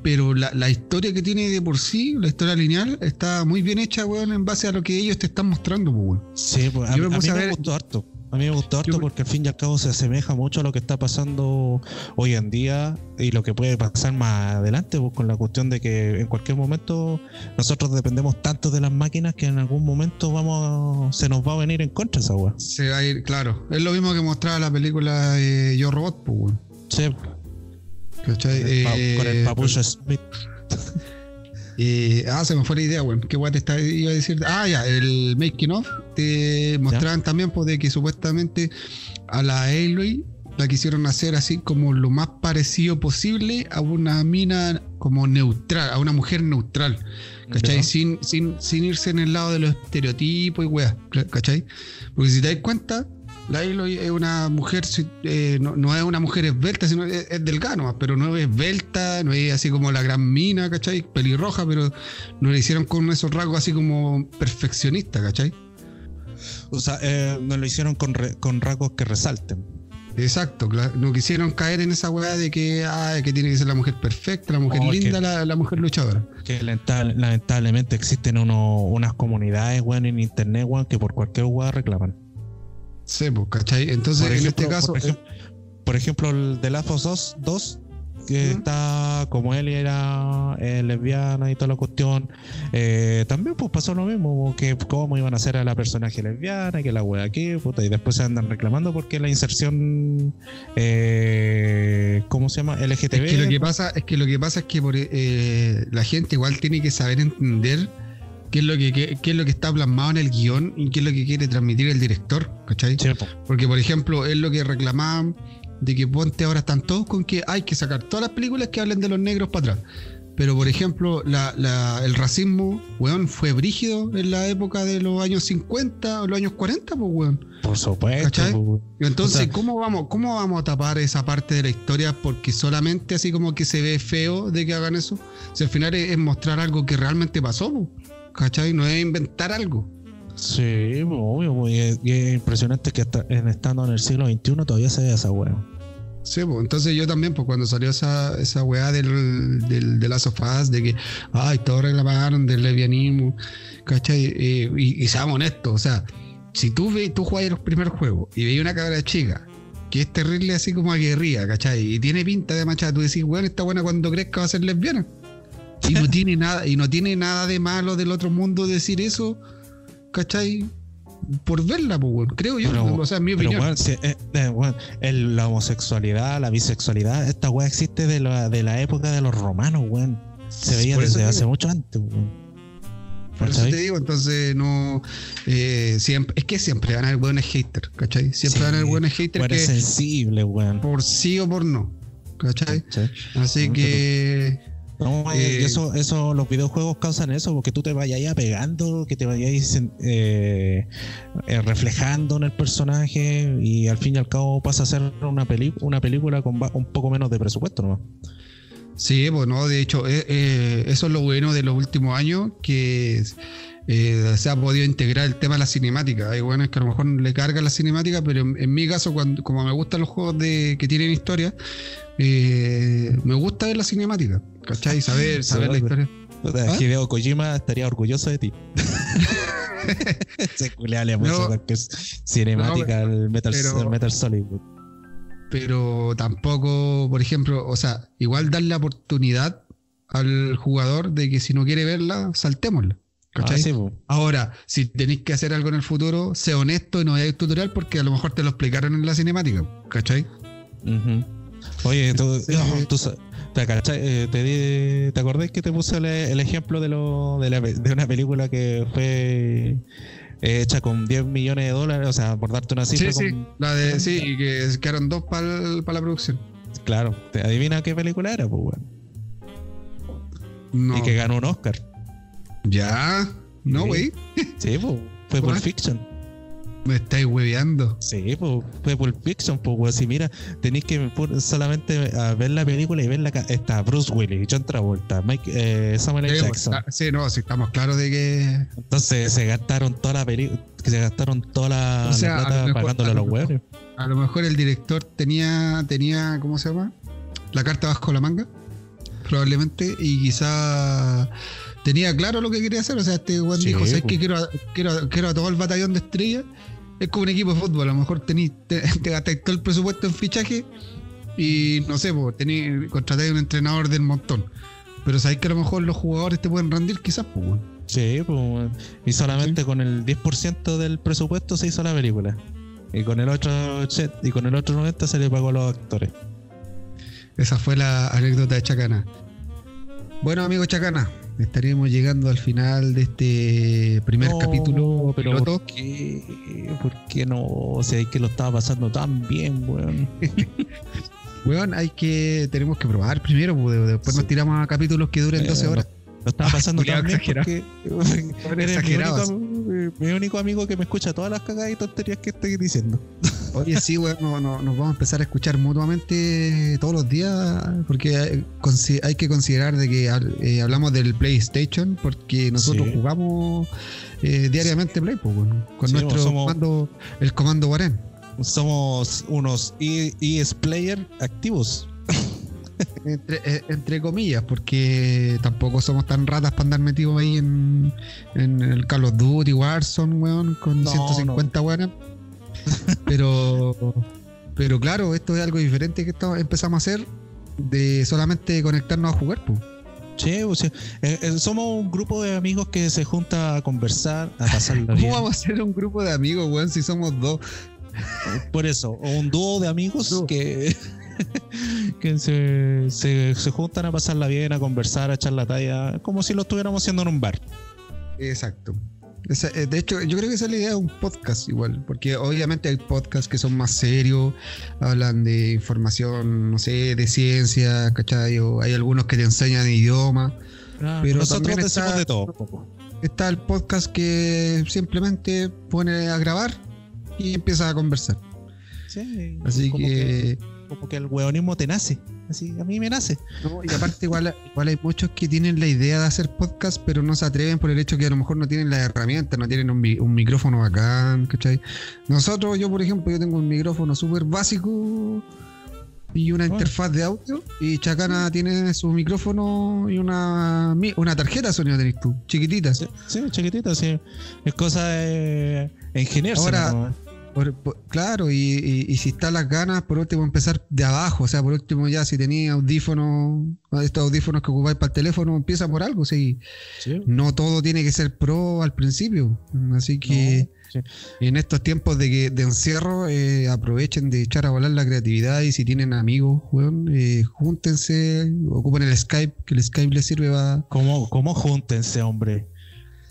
pero la, historia que tiene de por sí, la historia lineal, está muy bien hecha, weón, en base a lo que ellos te están mostrando, pues, weón. Sí, pues a, mí me gustó harto. A mí me gustó harto porque al fin y al cabo se asemeja mucho a lo que está pasando hoy en día y lo que puede pasar más adelante, pues, con la cuestión de que en cualquier momento nosotros dependemos tanto de las máquinas que en algún momento vamos se nos va a venir en contra esa weá. Se va a ir, claro. Es lo mismo que mostraba la película Yo Robot, pues, Sí. ¿Cachai? Con el, eh, papucho Smith. ah, se me fue la idea, weón. ¿Qué guay te estaba, iba a decir? Ah, ya, el making of te mostraban también pues, de que supuestamente a la Aloy la quisieron hacer así como lo más parecido posible a una mina como neutral, a una mujer neutral, ¿cachai? Sin, sin, sin irse en el lado de los estereotipos y weas, ¿cachai? Porque si te das cuenta, la es una mujer, eh, no, es una mujer esbelta, sino es, delgada pero no es esbelta, no es así como la gran mina, ¿cachai? Pelirroja, pero no le hicieron con esos rasgos así como perfeccionista, ¿cachai? O sea, eh, no lo hicieron con, con rasgos que resalten. Exacto, no quisieron caer en esa weá de que, que tiene que ser la mujer perfecta, la mujer linda, la, mujer luchadora. Que lamentablemente existen unas comunidades, weón, en internet, weón, que por cualquier weá reclaman. Sí, pues, ¿cachai? Entonces, en este caso. Por, ejemplo, el de Last of Us 2, que está como él era eh, lesbiana y toda la cuestión. Eh, también pues pasó lo mismo, que cómo iban a hacer a la personaje lesbiana, que la wea aquí, puta, y después se andan reclamando porque la inserción, eh, ¿cómo se llama? LGTB. Es que lo que pasa es que, lo que, pasa es que por, la gente igual tiene que saber entender qué es lo que qué, es lo que está plasmado en el guion y qué es lo que quiere transmitir el director, ¿cachai? Porque, por ejemplo, es lo que reclamaban de que Ponte ahora están todos con que hay que sacar todas las películas que hablen de los negros para atrás. Pero, por ejemplo, el racismo, weón, fue brígido en la época de los años 50 o los años 40, pues, weón. Por supuesto. ¿Cachai? Pues, Entonces, ¿cómo, vamos, ¿cómo vamos a tapar esa parte de la historia? Porque solamente así como que se ve feo de que hagan eso. Si al final es, mostrar algo que realmente pasó, pues. ¿Cachai? No es inventar algo. Sí, obvio, y es, impresionante que en estando en el siglo XXI todavía se ve esa weá. Sí, pues entonces yo también, pues cuando salió esa, esa weá del, del, de las sofás, de que, ay, todos reclamaron del levianismo, ¿cachai? Eh, y, y, seamos honestos, o sea, si tú, ve, tú juegas los primeros juegos y veis una cabra chica que es terrible así como aguerrida, ¿cachai? Y tiene pinta de machada, tú decís, bueno, esta buena cuando que va a ser lesbiana. Y no tiene nada, y no tiene nada de malo del otro mundo decir eso, ¿cachai? Por verla, pues, creo yo. o sea, en mi opinión. Eh, eh, la homosexualidad, la bisexualidad, esta weá existe de la, de la época de los romanos, weón. Se veía desde hace mucho antes, weón. Por eso te digo, entonces no. Eh, siempre, es que siempre van a haber buenos haters, ¿cachai? Siempre van a haber buenos haters. Que, sensible, weón. Por sí o por no, ¿cachai? Así que. No, eh, eso, eso, los videojuegos causan eso, porque tú te vayas ahí pegando, que te vayas eh, eh, reflejando en el personaje y al fin y al cabo pasa a ser una, una película con un poco menos de presupuesto, ¿no? Sí, bueno, pues, de hecho, eso es lo bueno de los últimos años, que se ha podido integrar el tema de la cinemática. Hay bueno es que a lo mejor le carga la cinemática, pero en, mi caso, cuando, como me gustan los juegos de, que tienen historia, me gusta ver la cinemática. ¿Cachai? Saber, saber la historia. ¿Ah? Hideo Kojima estaría orgulloso de ti. Se culea mucho es cinemática el, Metal, Metal Solid. Pero tampoco, por ejemplo, o sea, igual darle la oportunidad al jugador de que si no quiere verla, saltémosla. ¿Cachai? Ah, sí. Ahora, si tenéis que hacer algo en el futuro, sé honesto y no vayáis tutorial porque a lo mejor te lo explicaron en la cinemática. ¿Cachai? Ujú. Oye, tú, Sí. tú sa- ¿te? Eh, te, ¿te acordás que te puse el, el ejemplo de, lo, de, la de una película que fue eh, hecha con 10 millones de dólares? O sea, por darte una cifra. Sí, sí. La de, sí, y que quedaron dos para la producción. Claro, ¿te adivina qué película era? Pues, weón? No. Y que ganó un Oscar. Ya. No, güey. Sí, pues, fue Pulp ¿Cuál? Fiction. Me estáis hueveando. Sí, pues, fue Pulp Fiction, pues, weón. Si mira, tenéis que solamente a ver la película y ver la. Está Bruce Willis, John Travolta, Mike, eh, Samuel L. Sí, Jackson. ah, sí, no, sí, estamos claros de que. Entonces se gastaron toda la película, que se gastaron toda la, O sea, la a plata lo mejor- pagándole a a lo los huevos. A lo mejor el director tenía, tenía, ¿cómo se llama? La carta bajo la manga, probablemente, y quizá tenía claro lo que quería hacer. O sea, este Juan Sí, dijo, ¿sabes pues. qué? Quiero, a- quiero, a- quiero a todo el batallón de estrellas. Es como un equipo de fútbol, a lo mejor tení, te, te gastáis todo el presupuesto en fichaje y no sé, pues, tení, contratáis un entrenador del montón. Pero sabéis que a lo mejor los jugadores te pueden rendir, quizás, pues. Sí, pues, y solamente con el 10% del presupuesto se hizo la película. Y con el otro y con el otro 90 se le pagó a los actores. Esa fue la anécdota de Chacana. Bueno, amigo Chacana, estaríamos llegando al final de este primer No, capítulo pero piloto. ¿por qué? ¿Por qué no? O sea, es que lo estaba pasando tan bien, weón. Weón, hay que, tenemos que probar primero, pues, después Sí. nos tiramos a capítulos que duren Eh, 12 horas. Lo estaba pasando tan bien porque eres mi exagerado, único, mi único amigo que me escucha todas las cagadas y tonterías que estoy diciendo. Oye, sí, weón, no- no- nos vamos a empezar a escuchar mutuamente todos los días, porque hay, que considerar de que eh, hablamos del PlayStation, porque nosotros Sí. jugamos eh, diariamente Play, pues, con Sí, nuestro somos- comando, el comando Guarén. Somos unos E- ES player activos. Entre, eh, entre comillas, porque tampoco somos tan ratas para andar metidos ahí en, en el Call of Duty, Warzone, weón, con No, 150 weones. Pero, pero claro, esto es algo diferente que esto empezamos a hacer de solamente conectarnos a jugar, pues. Che, o sea, eh, eh, somos un grupo de amigos que se junta a conversar, a pasarla ¿Cómo bien. vamos a ser un grupo de amigos, weón, si somos dos? Por eso, o un dúo de amigos Dúo. que, que se, se, se juntan a pasarla bien, a conversar, a echar la talla, como si lo estuviéramos haciendo en un bar. Exacto. Esa- eh, de hecho, yo creo que esa es la idea de un podcast igual, porque obviamente hay podcasts que son más serios, hablan de información, no sé, de ciencia, ¿cachai? O hay algunos que te enseñan idioma. Pero Nosotros decimos está- de todo. Está el podcast que simplemente pone a grabar y empieza a conversar. Sí, Así como que, como que el hueonismo te nace. Así, a mí me nace. no, y aparte igual, igual hay muchos que tienen la idea de hacer podcast, pero no se atreven por el hecho que a lo mejor no tienen las herramientas, no tienen un, un micrófono bacán, ¿cachai? Nosotros, yo por ejemplo, yo tengo un micrófono súper básico y una Bueno. interfaz de audio, y Chacana tiene su micrófono y una, una tarjeta de sonido tenés tú, chiquitita. Sí, sí, chiquitita, sí. Es cosa de ingeniarse. Ahora- ¿no? Por- por- claro, y, y- y si están las ganas, por último empezar de abajo, o sea, por último ya si tenéis audífonos, estos audífonos que ocupáis para el teléfono, empieza por algo, sí. Sí. No todo tiene que ser pro al principio, así que No, sí. en estos tiempos de, que, de encierro eh, aprovechen de echar a volar la creatividad y si tienen amigos, weón, eh, júntense, ocupen el Skype, que el Skype les sirve para... ¿Cómo, cómo júntense, hombre?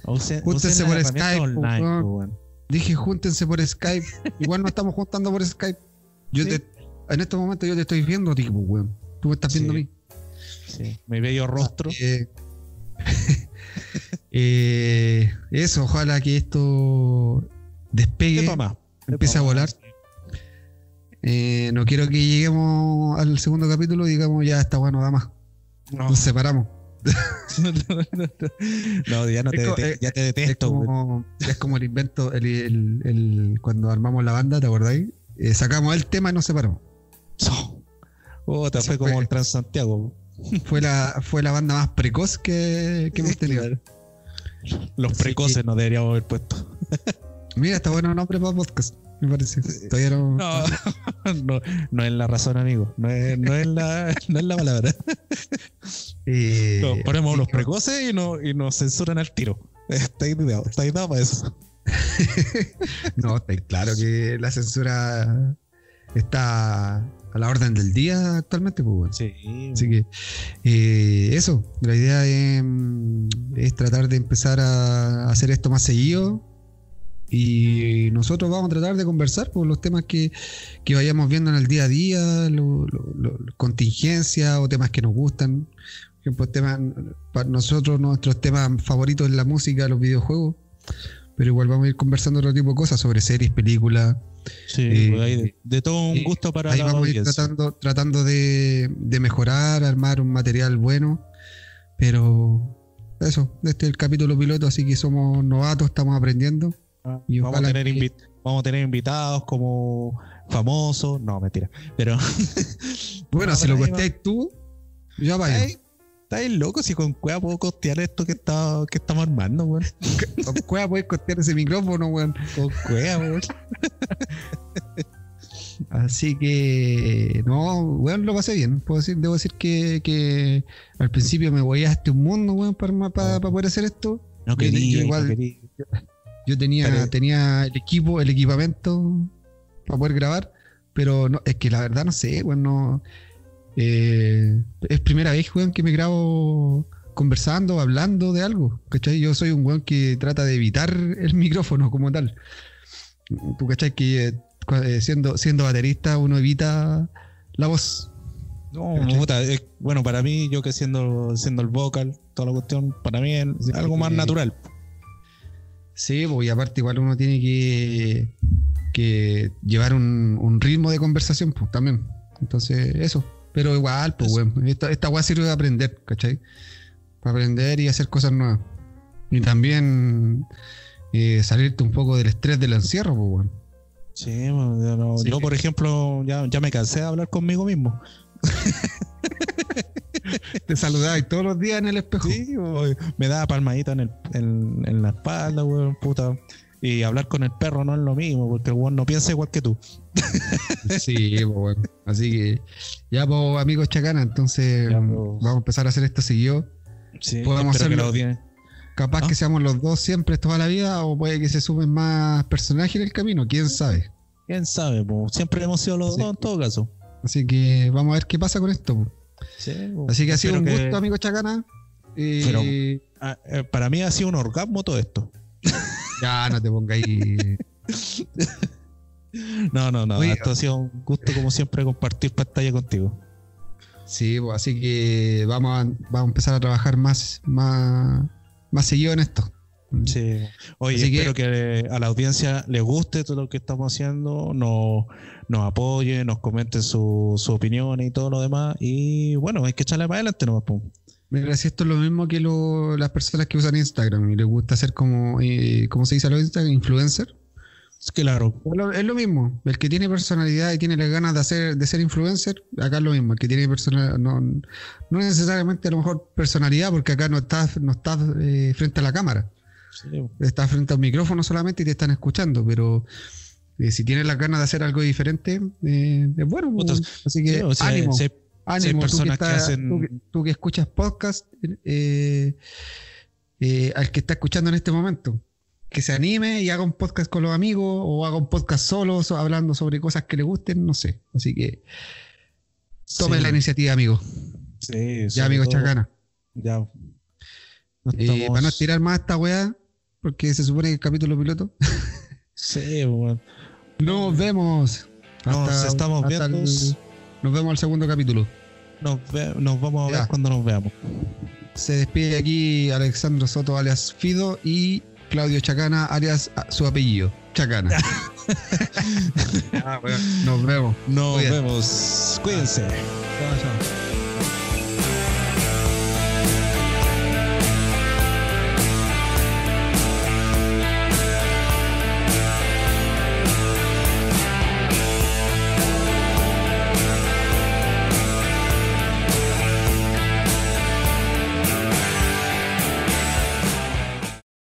Usen- Júntense usen por Skype, online, Dije, júntense por Skype. Igual no estamos juntando por Skype. Yo Sí. te, en estos momentos yo te estoy viendo, tipo, weón. Tú me estás viendo Sí. a mí. Sí, mi bello rostro. Eh, eh, eso, ojalá que esto despegue, ¿Qué toma? empiece a volar. Eh, no quiero que lleguemos al segundo capítulo y digamos, ya está bueno, da más. No, Nos separamos. No, ya, no te Es co- dete- eh, ya te Es detesto. weón. como, es como el invento, el, el- el- cuando armamos la banda, ¿te acordáis? Eh, sacamos el tema y nos separamos. So. Oh, te fue como el Transantiago. Fue la, fue la banda más precoz que, que hemos tenido. Los Así precoces que- no deberíamos haber puesto. Mira, está bueno el nombre para podcast, me parece. Todavía no. No, no, no es la razón, amigo. No es, no es, la, no es la palabra. Eh, No, ponemos los precoces y, no, y nos censuran al tiro. Estáis está dado para eso. no, está claro que la censura está a la orden del día actualmente, pues bueno. Sí. Así que eh, eso, la idea es, es, tratar de empezar a hacer esto más seguido. Y nosotros vamos a tratar de conversar por los temas que, que vayamos viendo en el día a día, lo, contingencias o temas que nos gustan. Por ejemplo, temas, para nosotros, nuestros temas favoritos es la música, los videojuegos. Pero igual vamos a ir conversando otro tipo de cosas sobre series, películas, Sí, eh, pues de, todo un gusto para ahí vamos a ir tratando, tratando de, mejorar, armar un material bueno, pero eso, este es el capítulo piloto, así que somos novatos, estamos aprendiendo. Y vamos, a tener vamos a tener invitados como famosos, no, mentira, pero... bueno, si lo costeáis tú, ya vaya. Estás loco si con Cueva puedo costear esto que, está, que estamos armando, weón. Con Cueva puedes costear ese micrófono, weón. Con Cueva, weón. Así que, no, weón, lo pasé bien. Puedo decir, debo decir que, que al principio me voy a este un mundo, weón, para, para, poder hacer esto. No quería, yo, igual, yo tenía, tenía el equipo, el equipamiento para poder grabar, pero no, es que la verdad no sé, weón, no eh, es primera vez, weón, que me grabo conversando, hablando de algo. ¿Cachai? Yo soy un weón que trata de evitar el micrófono como tal. Tú, ¿cachai? Que eh, eh, siendo, siendo baterista uno evita la voz. No, bueno, para mí, yo que siendo, siendo el vocal, toda la cuestión, para mí es algo más natural. Sí, pues, y aparte igual uno tiene que, que llevar un, un ritmo de conversación, pues también. Entonces, eso. Pero igual, pues, weón. Esta, esta weá sirve de aprender, ¿cachai? Para aprender y hacer cosas nuevas. Y también eh, salirte un poco del estrés del encierro, pues, weón. Sí, yo, por ejemplo, ya, ya me cansé de hablar conmigo mismo. Te saludáis todos los días en el espejo. Sí, me da palmadita en, el, en, en la espalda, weón, puta. Y hablar con el perro no es lo mismo, porque el weón no piensa igual que tú. sí, pues bueno. Así que, ya, pues, amigos chacana, entonces pues. vamos a empezar a hacer esto seguido. Sí, Podemos hacerlo. Capaz que seamos los dos siempre toda la vida, o puede que se sumen más personajes en el camino, quién sabe. Quién sabe, pues. siempre hemos sido los dos en todo caso. Así que vamos a ver qué pasa con esto. Sí, Así que ha sido un gusto, amigos chacana. Pero, ah, eh, para mí ha sido un orgasmo todo esto. Ya, no te pongas ahí. No, no, no. esto ha sido un gusto, como siempre, compartir pantalla contigo. Sí, pues, así que vamos a, vamos a empezar a trabajar más, más, más seguido en esto. Sí. Oye, espero que, a la audiencia le guste todo lo que estamos haciendo, nos, nos apoye, nos comente su, su opinión y todo lo demás. Y bueno, hay que echarle para adelante nomás. Pum. Mira, si esto es lo mismo que las personas que usan Instagram y les gusta ser como, eh, ¿cómo se dice a los Instagram? Influencer. Es claro. Es lo, mismo. El que tiene personalidad y tiene las ganas de hacer de ser influencer, acá es lo mismo. El que tiene personalidad, no, no necesariamente a lo mejor personalidad, porque acá no estás no estás eh, frente a la cámara. Estás frente al micrófono solamente y te están escuchando, pero eh, si tienes las ganas de hacer algo diferente, es bueno. así que ánimo. Ánimo, tú que, hacen... tú, que, escuchas podcast, eh, eh, al que está escuchando en este momento, que se anime y haga un podcast con los amigos o haga un podcast solo hablando sobre cosas que le gusten, no sé. Así que tome la iniciativa, amigo. Sí, ya, amigo Chacana. Ya. Eh, Para no estirar más esta weá, porque se supone que el capítulo piloto. sí, bueno. Nos vemos. Nos estamos viendo. Nos vemos al segundo capítulo. Nos, nos vamos a ver cuando nos veamos. Se despide aquí Alexandro Soto alias Fido y Claudio Chacana alias ah, su apellido, Chacana. Ah, nos vemos. Nos vemos. Cuídense. Chao, chao.